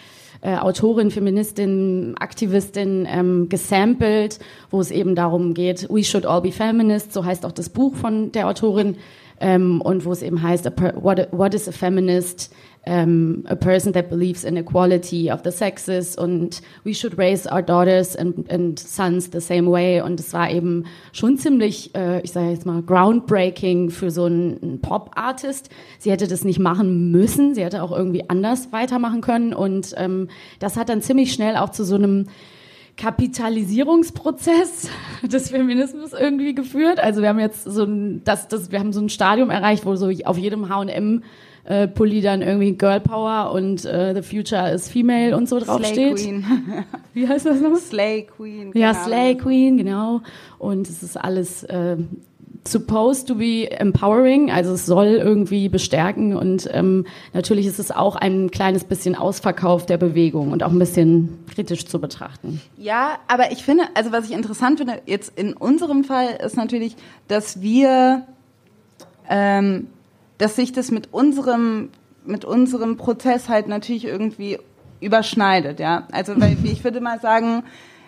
äh, Autorin, Feministin, Aktivistin ähm, gesampelt, wo es eben darum geht, we should all be feminists, so heißt auch das Buch von der Autorin, ähm, und wo es eben heißt, what, what is a feminist? Um, a person that believes in equality of the sexes und we should raise our daughters and, and sons the same way. Und es war eben schon ziemlich, äh, ich sage jetzt mal, groundbreaking für so einen, Pop-Artist. Sie hätte das nicht machen müssen, sie hätte auch irgendwie anders weitermachen können. Und ähm, das hat dann ziemlich schnell auch zu so einem Kapitalisierungsprozess des Feminismus irgendwie geführt. Also wir haben jetzt so ein, das, das, wir haben so ein Stadium erreicht, wo so auf jedem H&M äh, Pulli dann irgendwie Girl Power und äh, The Future is Female und so Slay draufsteht. Queen. Wie heißt das nochmal? Slay Queen. Ja, keine Slay. Queen, genau. Und es ist alles äh, supposed to be empowering, also es soll irgendwie bestärken und ähm, natürlich ist es auch ein kleines bisschen Ausverkauf der Bewegung und auch ein bisschen kritisch zu betrachten. Ja, aber ich finde, also was ich interessant finde, jetzt in unserem Fall ist natürlich, dass wir, ähm, dass sich das mit unserem, mit unserem Prozess halt natürlich irgendwie überschneidet, ja. Also, weil ich würde mal sagen,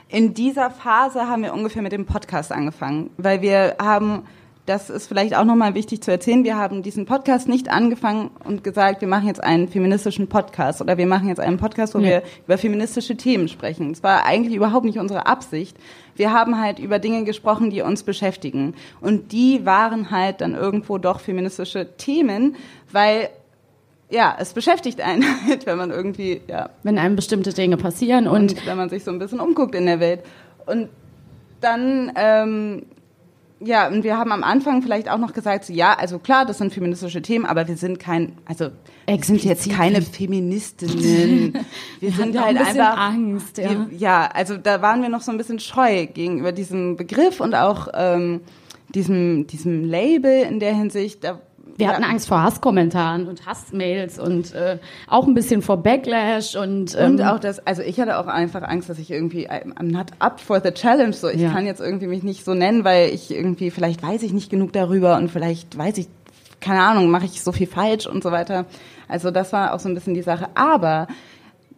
in dieser Phase haben wir ungefähr mit dem Podcast angefangen, weil wir haben das ist vielleicht auch nochmal wichtig zu erzählen. Wir haben diesen Podcast nicht angefangen und gesagt, wir machen jetzt einen feministischen Podcast oder wir machen jetzt einen Podcast, wo ja. wir über feministische Themen sprechen. Es war eigentlich überhaupt nicht unsere Absicht. Wir haben halt über Dinge gesprochen, die uns beschäftigen. Und die waren halt dann irgendwo doch feministische Themen, weil ja, es beschäftigt einen halt, wenn man irgendwie, ja. Wenn einem bestimmte Dinge passieren und, und wenn man sich so ein bisschen umguckt in der Welt. Und dann ähm, ja, und wir haben am Anfang vielleicht auch noch gesagt, so, ja, also klar, das sind feministische Themen, aber wir sind kein, also wir sind jetzt keine Feministinnen. Wir, wir sind halt ein einfach Angst, ja. Wir, ja, also da waren wir noch so ein bisschen scheu gegenüber diesem Begriff und auch ähm, diesem diesem Label in der Hinsicht. Da wir hatten Angst vor Hasskommentaren und Hassmails und äh, auch ein bisschen vor Backlash und ähm, und auch das, also ich hatte auch einfach Angst, dass ich irgendwie I'm not up for the challenge, so ich ja. kann jetzt irgendwie mich nicht so nennen, weil ich irgendwie vielleicht weiß ich nicht genug darüber und vielleicht weiß ich keine Ahnung, mache ich so viel falsch und so weiter. Also das war auch so ein bisschen die Sache, aber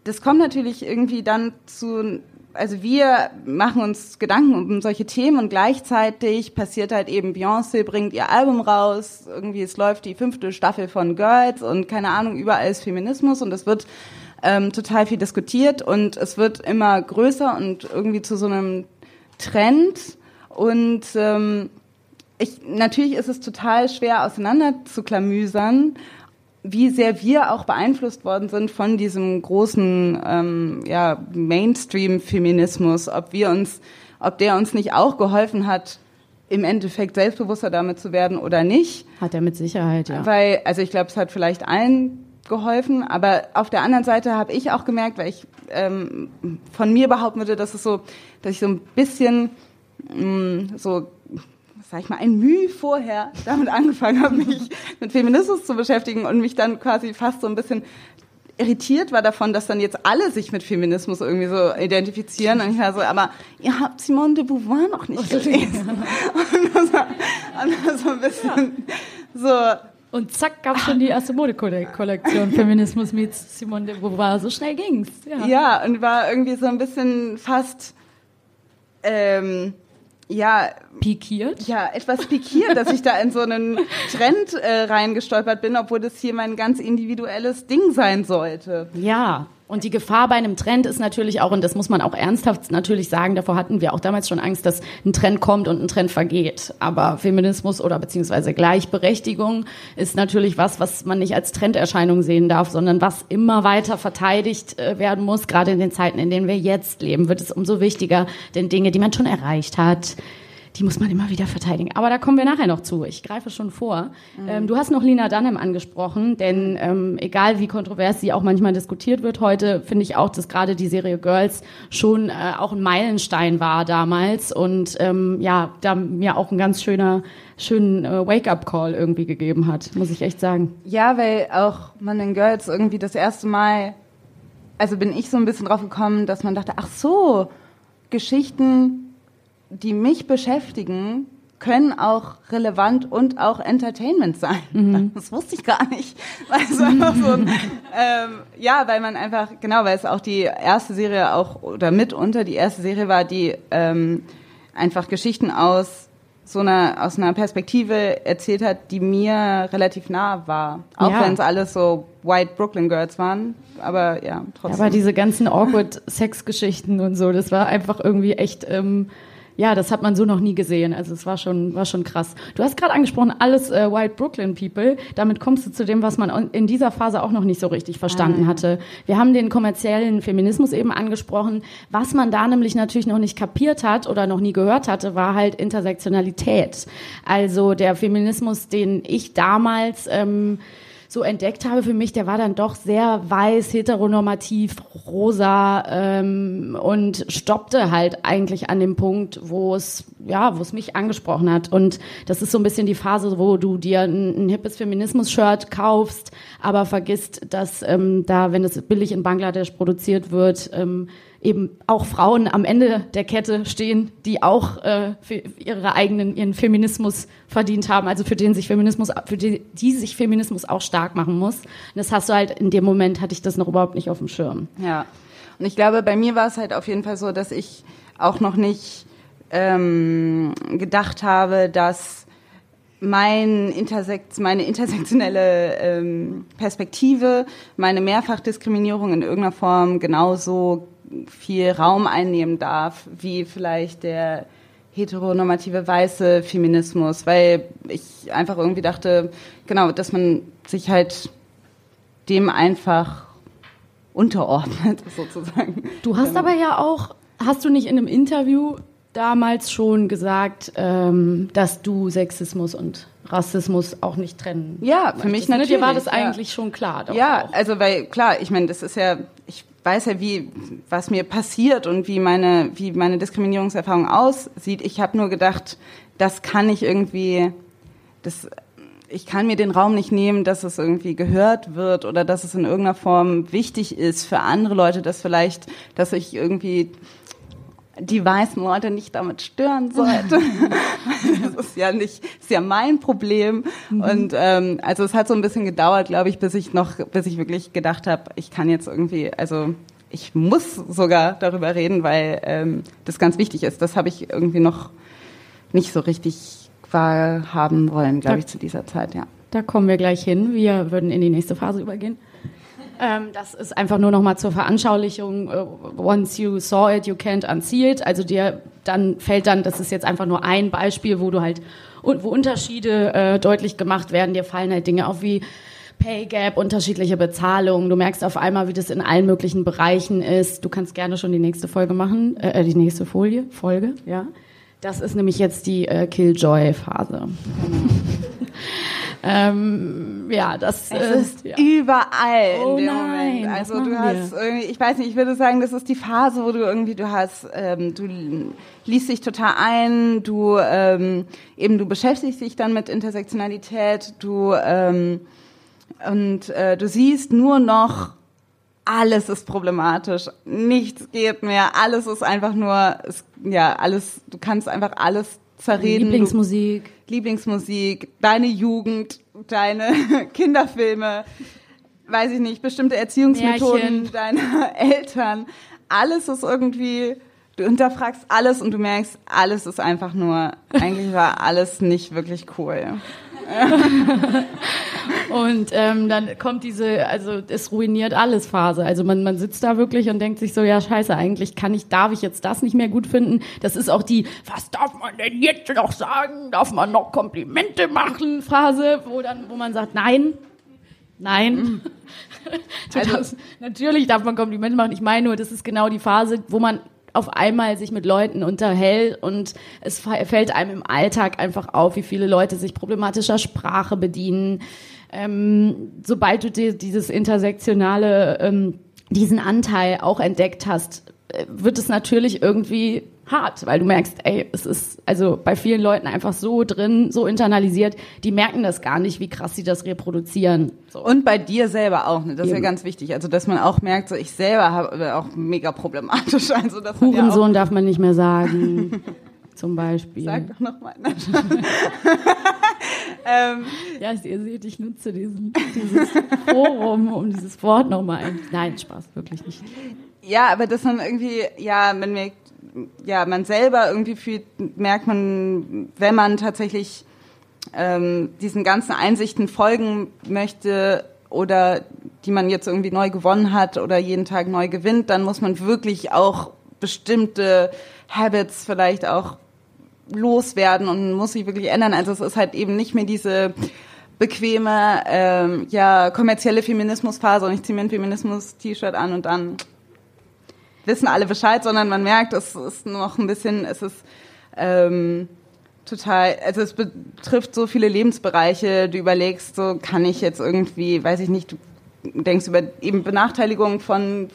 das kommt natürlich irgendwie dann zu also wir machen uns Gedanken um solche Themen und gleichzeitig passiert halt eben, Beyoncé bringt ihr Album raus, irgendwie es läuft die fünfte Staffel von Girls und keine Ahnung, überall ist Feminismus und es wird ähm, total viel diskutiert und es wird immer größer und irgendwie zu so einem Trend und ähm, ich, natürlich ist es total schwer auseinander zu klamüsern wie sehr wir auch beeinflusst worden sind von diesem großen ähm, ja, Mainstream-Feminismus, ob wir uns, ob der uns nicht auch geholfen hat, im Endeffekt selbstbewusster damit zu werden oder nicht. Hat er mit Sicherheit, ja. Weil, also ich glaube, es hat vielleicht allen geholfen, aber auf der anderen Seite habe ich auch gemerkt, weil ich ähm, von mir behaupten würde, dass es so, dass ich so ein bisschen mh, mm, so sag ich mal, ein Mühe vorher damit angefangen habe, mich mit Feminismus zu beschäftigen und mich dann quasi fast so ein bisschen irritiert war davon, dass dann jetzt alle sich mit Feminismus irgendwie so identifizieren. Und ich war so, aber ihr habt Simone de Beauvoir noch nicht gelesen. und das war, und das war ein bisschen so, und zack, gab es schon die erste Modekollektion Feminismus mit Simone de Beauvoir. So schnell ging's. Ja. ja, und war irgendwie so ein bisschen fast ähm, ja pikiert? ja etwas pikiert dass ich da in so einen Trend äh, reingestolpert bin obwohl das hier mein ganz individuelles Ding sein sollte. Ja und die Gefahr bei einem Trend ist natürlich auch, und das muss man auch ernsthaft natürlich sagen, davor hatten wir auch damals schon Angst, dass ein Trend kommt und ein Trend vergeht. Aber Feminismus oder beziehungsweise Gleichberechtigung ist natürlich was, was man nicht als Trenderscheinung sehen darf, sondern was immer weiter verteidigt äh, werden muss. Gerade in den Zeiten, in denen wir jetzt leben, wird es umso wichtiger, denn Dinge, die man schon erreicht hat, die muss man immer wieder verteidigen. Aber da kommen wir nachher noch zu. Ich greife schon vor. Mhm. Ähm, du hast noch Lina Dunham angesprochen, denn ähm, egal wie kontrovers sie auch manchmal diskutiert wird heute, finde ich auch, dass gerade die Serie Girls schon äh, auch ein Meilenstein war damals und ähm, ja, da mir auch ein ganz schöner schönen äh, Wake-up-Call irgendwie gegeben hat, muss ich echt sagen. Ja, weil auch man in Girls irgendwie das erste Mal, also bin ich so ein bisschen drauf gekommen, dass man dachte, ach so, Geschichten die mich beschäftigen, können auch relevant und auch Entertainment sein. Mhm. Das wusste ich gar nicht. Weil einfach so ein, ähm, ja, weil man einfach, genau, weil es auch die erste Serie auch, oder mitunter die erste Serie war, die ähm, einfach Geschichten aus so einer, aus einer Perspektive erzählt hat, die mir relativ nah war. Auch ja. wenn es alles so White Brooklyn Girls waren. Aber ja, trotzdem. Aber diese ganzen awkward Sexgeschichten und so, das war einfach irgendwie echt, ähm, ja, das hat man so noch nie gesehen. Also es war schon, war schon krass. Du hast gerade angesprochen, alles äh, White Brooklyn People. Damit kommst du zu dem, was man in dieser Phase auch noch nicht so richtig verstanden ah. hatte. Wir haben den kommerziellen Feminismus eben angesprochen. Was man da nämlich natürlich noch nicht kapiert hat oder noch nie gehört hatte, war halt Intersektionalität. Also der Feminismus, den ich damals ähm, so entdeckt habe für mich, der war dann doch sehr weiß, heteronormativ, rosa ähm, und stoppte halt eigentlich an dem Punkt, wo es ja, wo es mich angesprochen hat. Und das ist so ein bisschen die Phase, wo du dir ein, ein hippes Feminismus-Shirt kaufst, aber vergisst, dass ähm, da, wenn es billig in Bangladesch produziert wird, ähm, eben auch Frauen am Ende der Kette stehen, die auch äh, für ihre eigenen ihren Feminismus verdient haben, also für den sich Feminismus, für die, die sich Feminismus auch stark machen muss. Und das hast du halt in dem Moment hatte ich das noch überhaupt nicht auf dem Schirm. Ja, und ich glaube, bei mir war es halt auf jeden Fall so, dass ich auch noch nicht ähm, gedacht habe, dass mein Intersekt, meine intersektionelle ähm, Perspektive, meine Mehrfachdiskriminierung in irgendeiner Form genauso viel Raum einnehmen darf, wie vielleicht der heteronormative weiße Feminismus, weil ich einfach irgendwie dachte, genau, dass man sich halt dem einfach unterordnet, sozusagen. Du hast aber ja auch, hast du nicht in einem Interview damals schon gesagt, ähm, dass du Sexismus und Rassismus auch nicht trennen. Ja, für mich natürlich. Ne? Dir war das eigentlich ja. schon klar. ja, auch. also weil klar, ich meine, das ist ja, ich weiß ja, wie was mir passiert und wie meine wie meine Diskriminierungserfahrung aussieht. Ich habe nur gedacht, das kann ich irgendwie, das ich kann mir den Raum nicht nehmen, dass es irgendwie gehört wird oder dass es in irgendeiner Form wichtig ist für andere Leute, dass vielleicht, dass ich irgendwie die weißen Leute nicht damit stören sollte. das ist ja nicht, ist ja mein Problem. Mhm. Und ähm, also es hat so ein bisschen gedauert, glaube ich, bis ich noch, bis ich wirklich gedacht habe, ich kann jetzt irgendwie, also ich muss sogar darüber reden, weil ähm, das ganz wichtig ist. Das habe ich irgendwie noch nicht so richtig wahrhaben wollen, glaube ich, zu dieser Zeit, ja. Da kommen wir gleich hin. Wir würden in die nächste Phase übergehen. Ähm, das ist einfach nur noch mal zur Veranschaulichung. Uh, once you saw it, you can't unsee it. Also dir dann fällt dann, das ist jetzt einfach nur ein Beispiel, wo du halt wo Unterschiede äh, deutlich gemacht werden. Dir fallen halt Dinge auf wie Pay Gap, unterschiedliche Bezahlungen. Du merkst auf einmal, wie das in allen möglichen Bereichen ist. Du kannst gerne schon die nächste Folge machen, äh, die nächste Folie, Folge, ja. Das ist nämlich jetzt die äh, Killjoy-Phase. Ähm, ja, das es ist ja. überall oh in dem nein, Moment. Also du hast wir? irgendwie, ich weiß nicht, ich würde sagen, das ist die Phase, wo du irgendwie, du hast, ähm, du liest dich total ein, du ähm, eben du beschäftigst dich dann mit Intersektionalität, du ähm, und äh, du siehst nur noch alles ist problematisch, nichts geht mehr, alles ist einfach nur, es, ja, alles, du kannst einfach alles zerreden. Lieblingsmusik. Du, Lieblingsmusik, deine Jugend, deine Kinderfilme, weiß ich nicht, bestimmte Erziehungsmethoden Märchen. deiner Eltern. Alles ist irgendwie, du hinterfragst alles und du merkst, alles ist einfach nur, eigentlich war alles nicht wirklich cool. Und ähm, dann kommt diese, also es ruiniert alles Phase. Also man, man sitzt da wirklich und denkt sich so, ja scheiße, eigentlich kann ich, darf ich jetzt das nicht mehr gut finden. Das ist auch die, was darf man denn jetzt noch sagen? Darf man noch Komplimente machen? Phase, wo dann, wo man sagt, nein, nein. also, darfst, natürlich darf man Komplimente machen. Ich meine nur, das ist genau die Phase, wo man auf einmal sich mit Leuten unterhält und es fällt einem im Alltag einfach auf, wie viele Leute sich problematischer Sprache bedienen. Ähm, sobald du dir dieses intersektionale, ähm, diesen Anteil auch entdeckt hast, äh, wird es natürlich irgendwie hart, weil du merkst, ey, es ist also bei vielen Leuten einfach so drin, so internalisiert, die merken das gar nicht, wie krass sie das reproduzieren. So. Und bei dir selber auch, ne? das Eben. ist ja ganz wichtig. Also, dass man auch merkt, so ich selber habe auch mega problematisch. Also, Hurensohn ja darf man nicht mehr sagen. zum Beispiel. Sag doch nochmal. ähm, ja, ihr seht, ich nutze diesen, dieses Forum, um dieses Wort nochmal ein. Nein, Spaß, wirklich nicht. Ja, aber dass man irgendwie, ja, man merkt, ja, man selber irgendwie fühlt, merkt man, wenn man tatsächlich ähm, diesen ganzen Einsichten folgen möchte oder die man jetzt irgendwie neu gewonnen hat oder jeden Tag neu gewinnt, dann muss man wirklich auch bestimmte Habits vielleicht auch loswerden und muss sich wirklich ändern. Also es ist halt eben nicht mehr diese bequeme, ähm, ja, kommerzielle Feminismusphase und ich ziehe mir ein Feminismus-T-Shirt an und dann wissen alle Bescheid, sondern man merkt, es ist noch ein bisschen, es ist ähm, total, also es betrifft so viele Lebensbereiche, du überlegst, so kann ich jetzt irgendwie, weiß ich nicht, du denkst über eben Benachteiligung von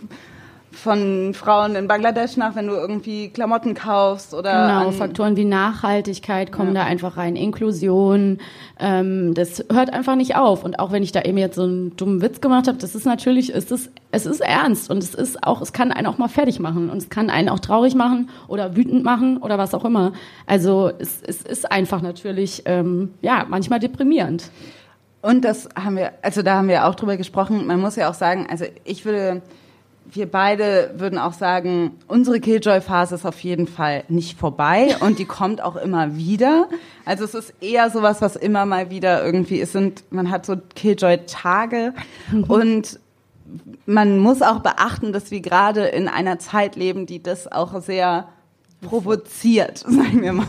von Frauen in Bangladesch nach, wenn du irgendwie Klamotten kaufst oder genau Faktoren wie Nachhaltigkeit kommen ja. da einfach rein, Inklusion, ähm, das hört einfach nicht auf und auch wenn ich da eben jetzt so einen dummen Witz gemacht habe, das ist natürlich, es ist es ist ernst und es ist auch, es kann einen auch mal fertig machen und es kann einen auch traurig machen oder wütend machen oder was auch immer. Also es, es ist einfach natürlich ähm, ja manchmal deprimierend. Und das haben wir, also da haben wir auch drüber gesprochen. Man muss ja auch sagen, also ich würde wir beide würden auch sagen, unsere Killjoy-Phase ist auf jeden Fall nicht vorbei und die kommt auch immer wieder. Also es ist eher sowas, was immer mal wieder irgendwie ist. Und man hat so Killjoy-Tage mhm. und man muss auch beachten, dass wir gerade in einer Zeit leben, die das auch sehr provoziert, sagen wir mal.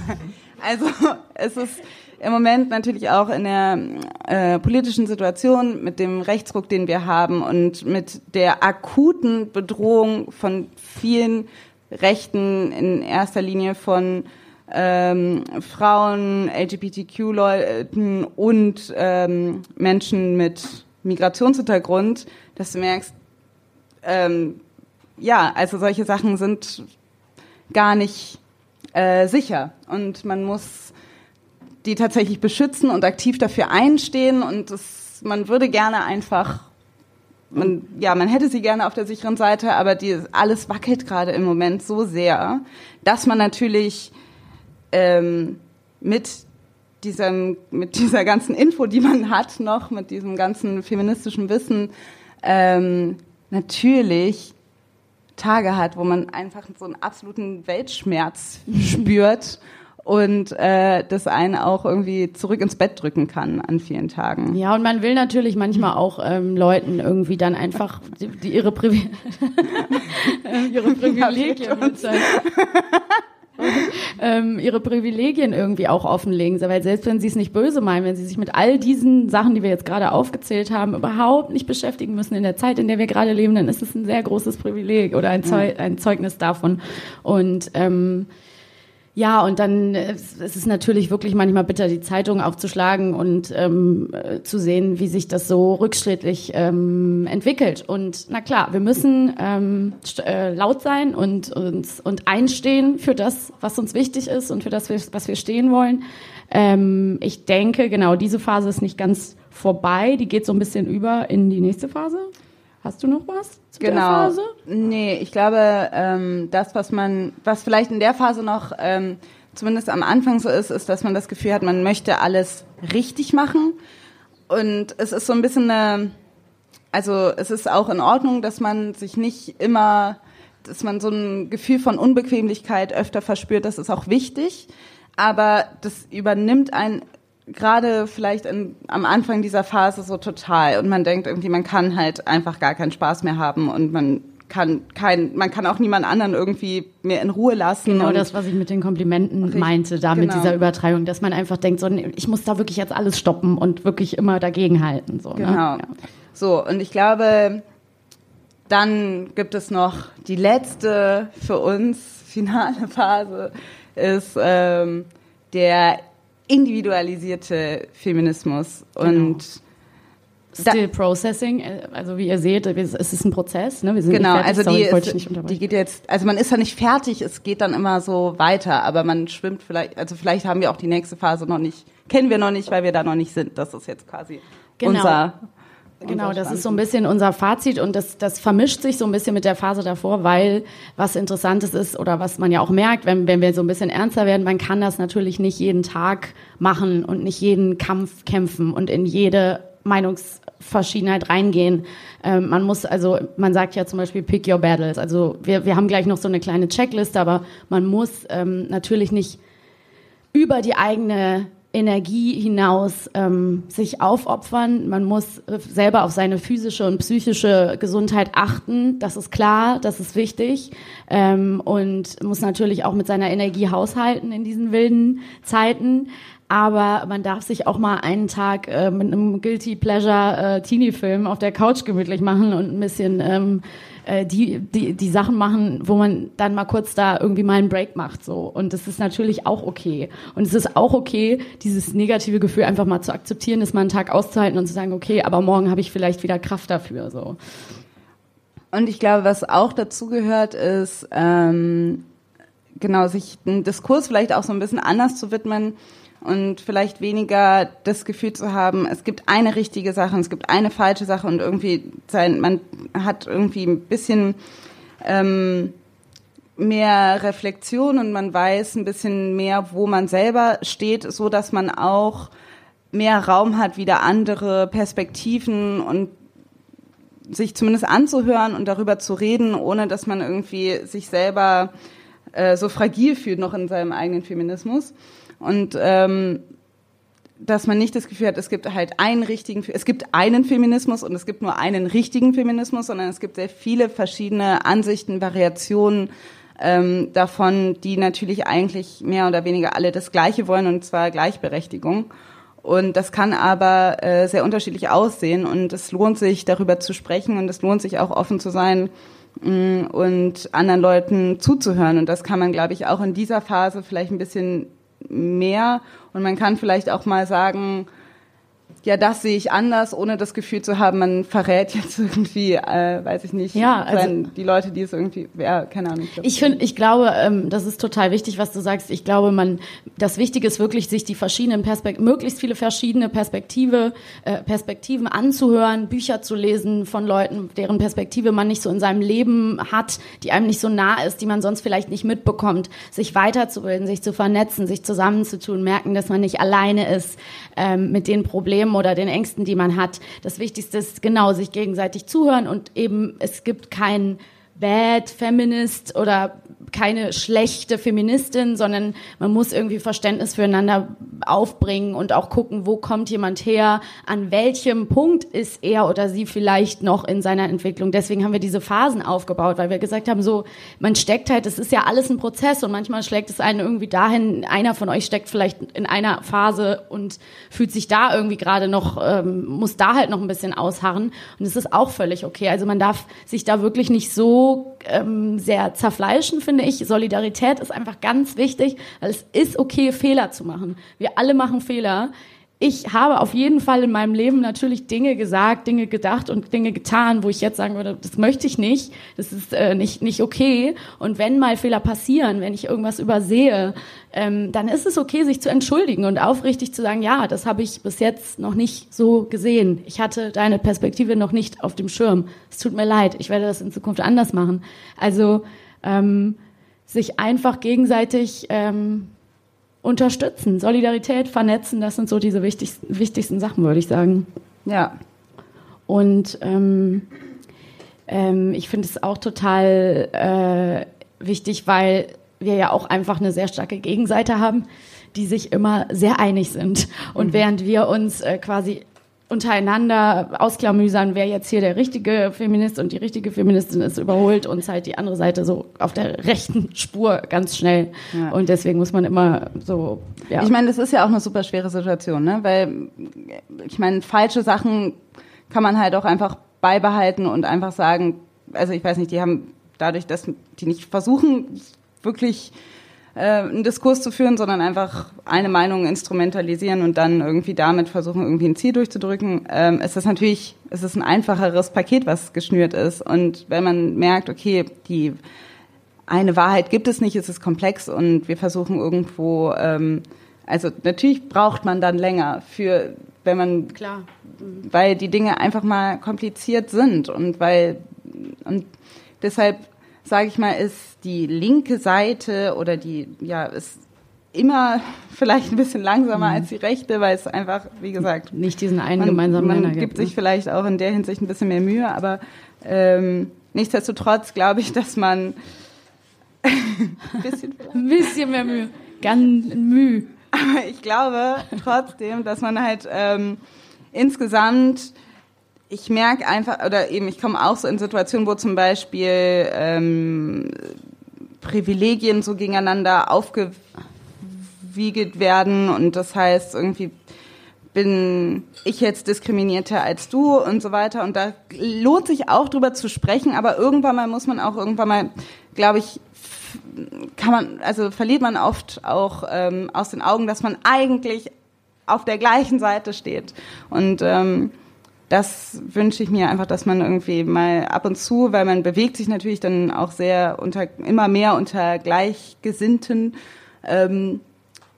Also es ist im Moment natürlich auch in der äh, politischen Situation mit dem Rechtsruck, den wir haben und mit der akuten Bedrohung von vielen Rechten in erster Linie von ähm, Frauen, LGBTQ-Leuten und ähm, Menschen mit Migrationshintergrund, dass du merkst, ähm, ja, also solche Sachen sind gar nicht äh, sicher. Und man muss die tatsächlich beschützen und aktiv dafür einstehen. Und das, man würde gerne einfach man, ja, man hätte sie gerne auf der sicheren Seite, aber die, alles wackelt gerade im Moment so sehr, dass man natürlich ähm, mit diesem, mit dieser ganzen Info, die man hat, noch mit diesem ganzen feministischen Wissen, ähm, natürlich Tage hat, wo man einfach so einen absoluten Weltschmerz spürt und äh, das einen auch irgendwie zurück ins Bett drücken kann an vielen Tagen. Ja, und man will natürlich manchmal auch ähm, Leuten irgendwie dann einfach die, die ihre, Privi ihre Privilegien ähm, ihre Privilegien irgendwie auch offenlegen. Weil selbst wenn sie es nicht böse meinen, wenn sie sich mit all diesen Sachen, die wir jetzt gerade aufgezählt haben, überhaupt nicht beschäftigen müssen in der Zeit, in der wir gerade leben, dann ist es ein sehr großes Privileg oder ein, Zeug, ein Zeugnis davon. Und ähm, ja, und dann äh, ist es natürlich wirklich manchmal bitter, die Zeitung aufzuschlagen und ähm, äh, zu sehen, wie sich das so rückschrittlich ähm, entwickelt. Und na klar, wir müssen ähm, äh, laut sein und uns und einstehen für das, was uns wichtig ist und für das, was wir stehen wollen. Ähm, ich denke, genau, diese Phase ist nicht ganz vorbei. Die geht so ein bisschen über in die nächste Phase. Hast du noch was zu genau. der Phase? Nee, ich glaube, ähm, das, was man, was vielleicht in der Phase noch ähm, zumindest am Anfang so ist, ist, dass man das Gefühl hat, man möchte alles richtig machen. Und es ist so ein bisschen eine, also es ist auch in Ordnung, dass man sich nicht immer, dass man so ein Gefühl von Unbequemlichkeit öfter verspürt, das ist auch wichtig. Aber das übernimmt einen gerade vielleicht in, am Anfang dieser Phase so total und man denkt irgendwie, man kann halt einfach gar keinen Spaß mehr haben und man kann kein, man kann auch niemand anderen irgendwie mehr in Ruhe lassen. Genau das, was ich mit den Komplimenten richtig, meinte, da genau. mit dieser Übertreibung, dass man einfach denkt, so, ich muss da wirklich jetzt alles stoppen und wirklich immer dagegenhalten. So, ne? genau. Ne? Ja. So, und ich glaube, dann gibt es noch die letzte für uns finale Phase, ist ähm, der individualisierte Feminismus genau. und Still Processing, äh, also wie ihr seht, es ist ein Prozess, ne? Wir sind genau, nicht fertig, also die, sorry, ist, die geht jetzt, also man ist ja nicht fertig, es geht dann immer so weiter, aber man schwimmt vielleicht, also vielleicht haben wir auch die nächste Phase noch nicht, kennen wir noch nicht, weil wir da noch nicht sind. Das ist jetzt quasi genau. unser Genau, das ist so ein bisschen unser Fazit und das, das vermischt sich so ein bisschen mit der Phase davor, weil was Interessantes ist oder was man ja auch merkt, wenn, wenn wir so ein bisschen ernster werden, man kann das natürlich nicht jeden Tag machen und nicht jeden Kampf kämpfen und in jede Meinungsverschiedenheit reingehen. Ähm, man muss also, man sagt ja zum Beispiel pick your battles. Also wir, wir haben gleich noch so eine kleine Checkliste, aber man muss ähm, natürlich nicht über die eigene Energie hinaus ähm, sich aufopfern. Man muss selber auf seine physische und psychische Gesundheit achten. Das ist klar, das ist wichtig. Ähm, und muss natürlich auch mit seiner Energie haushalten in diesen wilden Zeiten. Aber man darf sich auch mal einen Tag äh, mit einem Guilty Pleasure äh, Teenie-Film auf der Couch gemütlich machen und ein bisschen ähm, äh, die, die, die Sachen machen, wo man dann mal kurz da irgendwie mal einen Break macht. so Und das ist natürlich auch okay. Und es ist auch okay, dieses negative Gefühl einfach mal zu akzeptieren, das mal einen Tag auszuhalten und zu sagen, okay, aber morgen habe ich vielleicht wieder Kraft dafür. so. Und ich glaube, was auch dazu gehört, ist, ähm, genau, sich einen Diskurs vielleicht auch so ein bisschen anders zu widmen und vielleicht weniger das Gefühl zu haben, es gibt eine richtige Sache und es gibt eine falsche Sache und irgendwie sein, man hat irgendwie ein bisschen ähm, mehr Reflexion und man weiß ein bisschen mehr, wo man selber steht, so dass man auch mehr Raum hat, wieder andere Perspektiven und sich zumindest anzuhören und darüber zu reden, ohne dass man irgendwie sich selber äh, so fragil fühlt noch in seinem eigenen Feminismus. Und ähm, dass man nicht das Gefühl hat, es gibt halt einen richtigen, es gibt einen Feminismus und es gibt nur einen richtigen Feminismus, sondern es gibt sehr viele verschiedene Ansichten, Variationen ähm, davon, die natürlich eigentlich mehr oder weniger alle das Gleiche wollen und zwar Gleichberechtigung. Und das kann aber äh, sehr unterschiedlich aussehen und es lohnt sich, darüber zu sprechen und es lohnt sich auch offen zu sein mh, mm, und anderen Leuten zuzuhören. Und das kann man, glaube ich, auch in dieser Phase vielleicht ein bisschen mehr. Und man kann vielleicht auch mal sagen, ja, das sehe ich anders, ohne das Gefühl zu haben, man verrät jetzt irgendwie, äh, weiß ich nicht, ja, also, die Leute, die es irgendwie, ja, keine Ahnung. Ich, ich finde, ich glaube, ähm, das ist total wichtig, was du sagst. Ich glaube, man, das Wichtige ist wirklich, sich die verschiedenen Perspektiven, möglichst viele verschiedene Perspektive, äh, Perspektiven anzuhören, Bücher zu lesen von Leuten, deren Perspektive man nicht so in seinem Leben hat, die einem nicht so nah ist, die man sonst vielleicht nicht mitbekommt, sich weiterzubilden, sich zu vernetzen, sich zusammenzutun, merken, dass man nicht alleine ist ähm, mit den Problemen Problemen oder den Ängsten, die man hat. Das Wichtigste ist genau, sich gegenseitig zuhören und eben, es gibt kein Bad Feminist oder keine schlechte Feministin, sondern man muss irgendwie Verständnis füreinander aufbringen und auch gucken, wo kommt jemand her, an welchem Punkt ist er oder sie vielleicht noch in seiner Entwicklung. Deswegen haben wir diese Phasen aufgebaut, weil wir gesagt haben, so, man steckt halt, es ist ja alles ein Prozess und manchmal schlägt es einen irgendwie dahin, einer von euch steckt vielleicht in einer Phase und fühlt sich da irgendwie gerade noch, ähm, muss da halt noch ein bisschen ausharren und es ist auch völlig okay. Also man darf sich da wirklich nicht so ähm, sehr zerfleischen, finde finde ich, Solidarität ist einfach ganz wichtig, weil es ist okay, Fehler zu machen. Wir alle machen Fehler. Ich habe auf jeden Fall in meinem Leben natürlich Dinge gesagt, Dinge gedacht und Dinge getan, wo ich jetzt sagen würde, das möchte ich nicht, das ist äh, nicht, nicht okay. Und wenn mal Fehler passieren, wenn ich irgendwas übersehe, ähm, dann ist es okay, sich zu entschuldigen und aufrichtig zu sagen, ja, das habe ich bis jetzt noch nicht so gesehen. Ich hatte deine Perspektive noch nicht auf dem Schirm. Es tut mir leid, ich werde das in Zukunft anders machen. Also ähm, sich einfach gegenseitig ähm, unterstützen, Solidarität, vernetzen, das sind so diese wichtigsten, wichtigsten Sachen, würde ich sagen. Ja. Und ähm, ähm, ich finde es auch total äh, wichtig, weil wir ja auch einfach eine sehr starke Gegenseite haben, die sich immer sehr einig sind. Und mhm. während wir uns äh, quasi untereinander ausklamüsern, wer jetzt hier der richtige Feminist und die richtige Feministin ist, überholt uns halt die andere Seite so auf der rechten Spur ganz schnell. Ja. Und deswegen muss man immer so. Ja. Ich meine, das ist ja auch eine super schwere Situation, ne? Weil ich meine, falsche Sachen kann man halt auch einfach beibehalten und einfach sagen, also ich weiß nicht, die haben dadurch, dass die nicht versuchen, wirklich einen Diskurs zu führen, sondern einfach eine Meinung instrumentalisieren und dann irgendwie damit versuchen, irgendwie ein Ziel durchzudrücken, ähm, ist das natürlich, ist es ein einfacheres Paket, was geschnürt ist. Und wenn man merkt, okay, die eine Wahrheit gibt es nicht, es ist komplex und wir versuchen irgendwo, ähm, also natürlich braucht man dann länger für, wenn man, klar, weil die Dinge einfach mal kompliziert sind und weil und deshalb sage ich mal, ist die linke Seite oder die, ja, ist immer vielleicht ein bisschen langsamer mhm. als die rechte, weil es einfach, wie gesagt, nicht diesen einen gemeinsamen Nenner gibt. Man gibt sich ne? vielleicht auch in der Hinsicht ein bisschen mehr Mühe, aber ähm, nichtsdestotrotz glaube ich, dass man ein bisschen, ein bisschen mehr Mühe, ganz Mühe. Aber ich glaube trotzdem, dass man halt ähm, insgesamt ich merke einfach, oder eben, ich komme auch so in Situationen, wo zum Beispiel ähm, Privilegien so gegeneinander aufgewiegelt werden und das heißt irgendwie bin ich jetzt diskriminierter als du und so weiter. Und da lohnt sich auch drüber zu sprechen, aber irgendwann mal muss man auch irgendwann mal, glaube ich, kann man, also verliert man oft auch ähm, aus den Augen, dass man eigentlich auf der gleichen Seite steht. Und ähm, das wünsche ich mir einfach, dass man irgendwie mal ab und zu, weil man bewegt sich natürlich dann auch sehr unter, immer mehr unter Gleichgesinnten, ähm,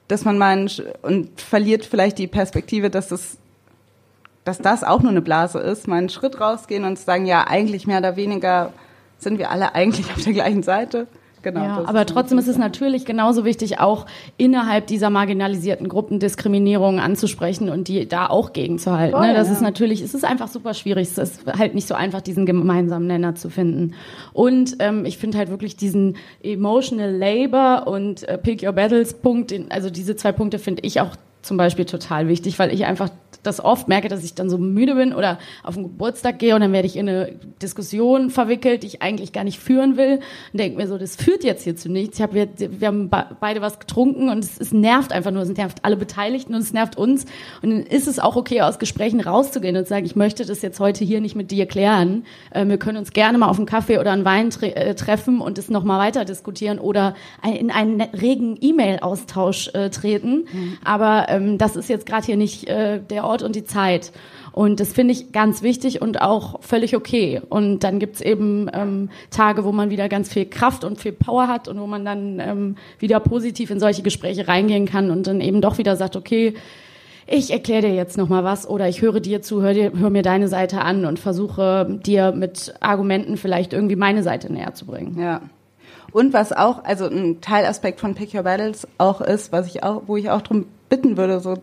dass man mal und verliert vielleicht die Perspektive, dass das, dass das auch nur eine Blase ist, mal einen Schritt rausgehen und sagen, ja, eigentlich mehr oder weniger sind wir alle eigentlich auf der gleichen Seite. Genau. Ja, aber trotzdem ist es natürlich genauso wichtig, auch innerhalb dieser marginalisierten Gruppen Diskriminierungen anzusprechen und die da auch gegenzuhalten. ne? Das ja. ist natürlich, es ist einfach super schwierig. Es ist halt nicht so einfach, diesen gemeinsamen Nenner zu finden. Und ähm, ich finde halt wirklich diesen Emotional Labor und äh, Pick Your Battles Punkt, also diese zwei Punkte finde ich auch zum Beispiel total wichtig, weil ich einfach das oft merke, dass ich dann so müde bin oder auf den Geburtstag gehe und dann werde ich in eine Diskussion verwickelt, die ich eigentlich gar nicht führen will und denke mir so, das führt jetzt hier zu nichts. Ich hab, wir, wir haben beide was getrunken und es, es nervt einfach nur, es nervt alle Beteiligten und es nervt uns und dann ist es auch okay, aus Gesprächen rauszugehen und zu sagen, ich möchte das jetzt heute hier nicht mit dir klären. Äh, wir können uns gerne mal auf einen Kaffee oder einen Wein tre äh, treffen und es nochmal weiter diskutieren oder in einen regen E-Mail-Austausch äh, treten. Mhm. Aber ähm, das ist jetzt gerade hier nicht äh, der Ort und die Zeit. Und das finde ich ganz wichtig und auch völlig okay. Und dann gibt's eben ähm, Tage, wo man wieder ganz viel Kraft und viel Power hat und wo man dann ähm, wieder positiv in solche Gespräche reingehen kann und dann eben doch wieder sagt, okay, ich erkläre dir jetzt noch mal was oder ich höre dir zu, hör, dir, hör mir deine Seite an und versuche dir mit Argumenten vielleicht irgendwie meine Seite näher zu bringen. Ja. Und was auch, also ein Teilaspekt von Pick Your Battles auch ist, was ich auch, wo ich auch drum bitten würde, so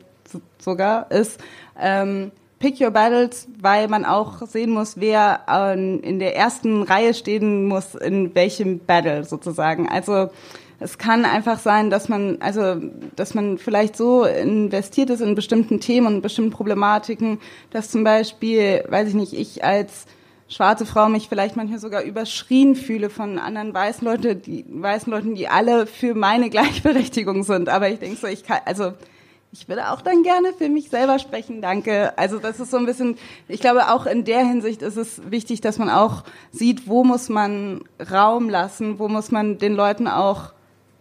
sogar, ist ähm, Pick Your Battles, weil man auch sehen muss, wer ähm, in der ersten Reihe stehen muss, in welchem Battle sozusagen. Also es kann einfach sein, dass man, also, dass man vielleicht so investiert ist in bestimmten Themen und bestimmten Problematiken, dass zum Beispiel, weiß ich nicht, ich als schwarze Frau mich vielleicht manchmal sogar überschrien fühle von anderen weißen Leuten, die weißen Leuten, die alle für meine Gleichberechtigung sind. Aber ich denke so, ich kann, also ich würde auch dann gerne für mich selber sprechen, danke. Also das ist so ein bisschen, ich glaube auch in der Hinsicht ist es wichtig, dass man auch sieht, wo muss man Raum lassen, wo muss man den Leuten auch,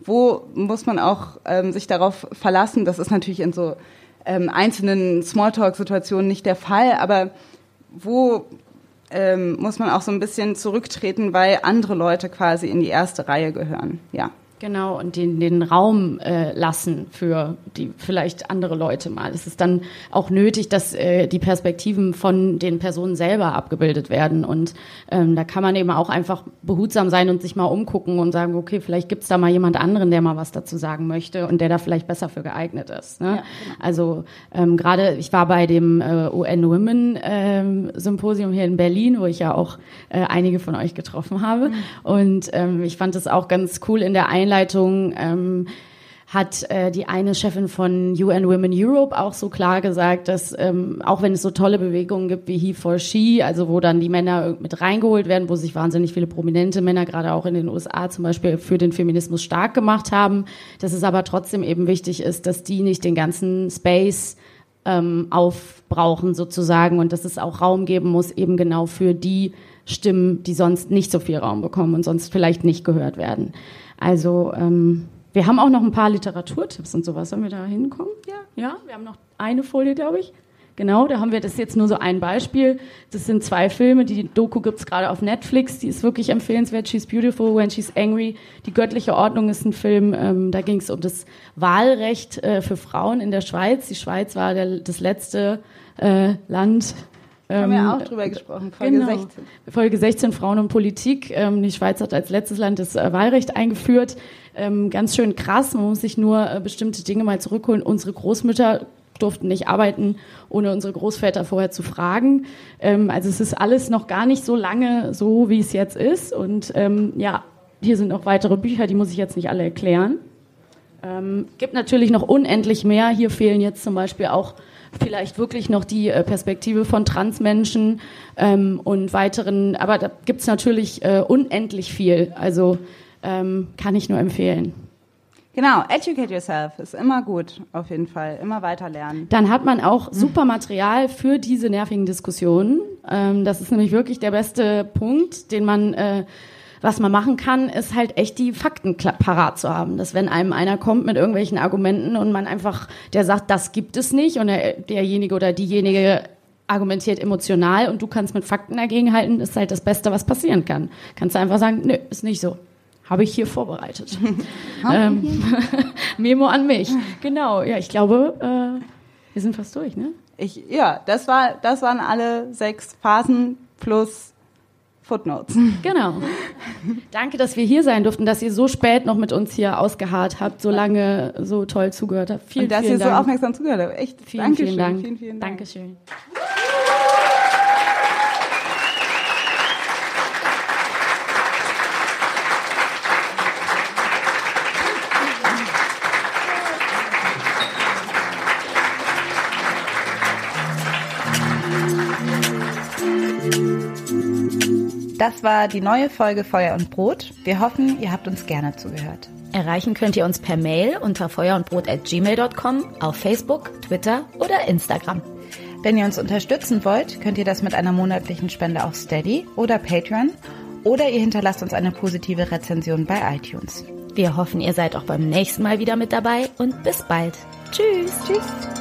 wo muss man auch ähm, sich darauf verlassen. Das ist natürlich in so ähm, einzelnen Smalltalk-Situationen nicht der Fall, aber wo ähm, muss man auch so ein bisschen zurücktreten, weil andere Leute quasi in die erste Reihe gehören. Ja. Genau, und den, den Raum äh, lassen für die vielleicht andere Leute mal. Es ist dann auch nötig, dass äh, die Perspektiven von den Personen selber abgebildet werden. Und ähm, da kann man eben auch einfach behutsam sein und sich mal umgucken und sagen, okay, vielleicht gibt's da mal jemand anderen, der mal was dazu sagen möchte und der da vielleicht besser für geeignet ist. Ne? Ja, genau. Also ähm, gerade, ich war bei dem äh, UN Women ähm, Symposium hier in Berlin, wo ich ja auch äh, einige von euch getroffen habe. Mhm. Und ähm, ich fand es auch ganz cool in der Einladung, Einleitung ähm, hat äh, die eine Chefin von UN Women Europe auch so klar gesagt, dass ähm, auch wenn es so tolle Bewegungen gibt wie He for She, also wo dann die Männer mit reingeholt werden, wo sich wahnsinnig viele prominente Männer gerade auch in den USA zum Beispiel für den Feminismus stark gemacht haben, dass es aber trotzdem eben wichtig ist, dass die nicht den ganzen Space ähm, aufbrauchen sozusagen und dass es auch Raum geben muss eben genau für die Stimmen, die sonst nicht so viel Raum bekommen und sonst vielleicht nicht gehört werden. Also ähm, wir haben auch noch ein paar Literaturtipps und sowas. Sollen wir da hinkommen? Ja. Ja, wir haben noch eine Folie, glaube ich. Genau, da haben wir das jetzt nur so ein Beispiel. Das sind zwei Filme. Die Doku gibt's gerade auf Netflix. Die ist wirklich empfehlenswert. She's Beautiful When She's Angry. Die göttliche Ordnung ist ein Film. Ähm, da ging es um das Wahlrecht äh, für Frauen in der Schweiz. Die Schweiz war der, das letzte äh, Land haben wir ähm, auch drüber gesprochen, Folge genau. 16. Folge 16, Frauen und Politik. Ähm, die Schweiz hat als letztes Land das äh, Wahlrecht eingeführt. Ähm, ganz schön krass, man muss sich nur äh, bestimmte Dinge mal zurückholen. Unsere Großmütter durften nicht arbeiten, ohne unsere Großväter vorher zu fragen. also es ist alles noch gar nicht so lange so, wie es jetzt ist. Und ja, hier sind noch weitere Bücher, die muss ich jetzt nicht alle erklären. Ähm, gibt natürlich noch unendlich mehr. Hier fehlen jetzt zum Beispiel auch vielleicht wirklich noch die äh, Perspektive von Transmenschen ähm, und weiteren, aber da gibt es natürlich äh, unendlich viel. Also ähm, kann ich nur empfehlen. Genau, educate yourself ist immer gut, auf jeden Fall. Immer weiter lernen. Dann hat man auch super Material für diese nervigen Diskussionen. Ähm, das ist nämlich wirklich der beste Punkt, den man äh, was man machen kann, ist halt echt die Fakten parat zu haben. Dass wenn einem einer kommt mit irgendwelchen Argumenten und man einfach, der sagt, das gibt es nicht und der, derjenige oder diejenige argumentiert emotional und du kannst mit Fakten dagegenhalten, ist halt das Beste, was passieren kann. Kannst du einfach sagen, nö, ist nicht so. Habe ich hier vorbereitet. ähm, Memo an mich. Genau, ja, ich glaube, äh, wir sind fast durch, ne? Ich, ja, das war, das waren alle sechs Phasen plus Footnotes. Genau. Danke, dass wir hier sein durften, dass ihr so spät noch mit uns hier ausgeharrt habt, so lange so toll zugehört habt. Vielen, Und dass vielen ihr Dank. so aufmerksam zugehört habt. Echt, vielen, Dankeschön. vielen Dank. Vielen, vielen Dank. Dankeschön. Das war die neue Folge Feuer und Brot. Wir hoffen, ihr habt uns gerne zugehört. Erreichen könnt ihr uns per Mail unter feuerundbrot.gmail.com, auf Facebook, Twitter oder Instagram. Wenn ihr uns unterstützen wollt, könnt ihr das mit einer monatlichen Spende auf Steady oder Patreon oder ihr hinterlasst uns eine positive Rezension bei iTunes. Wir hoffen, ihr seid auch beim nächsten Mal wieder mit dabei und bis bald. Tschüss. Tschüss.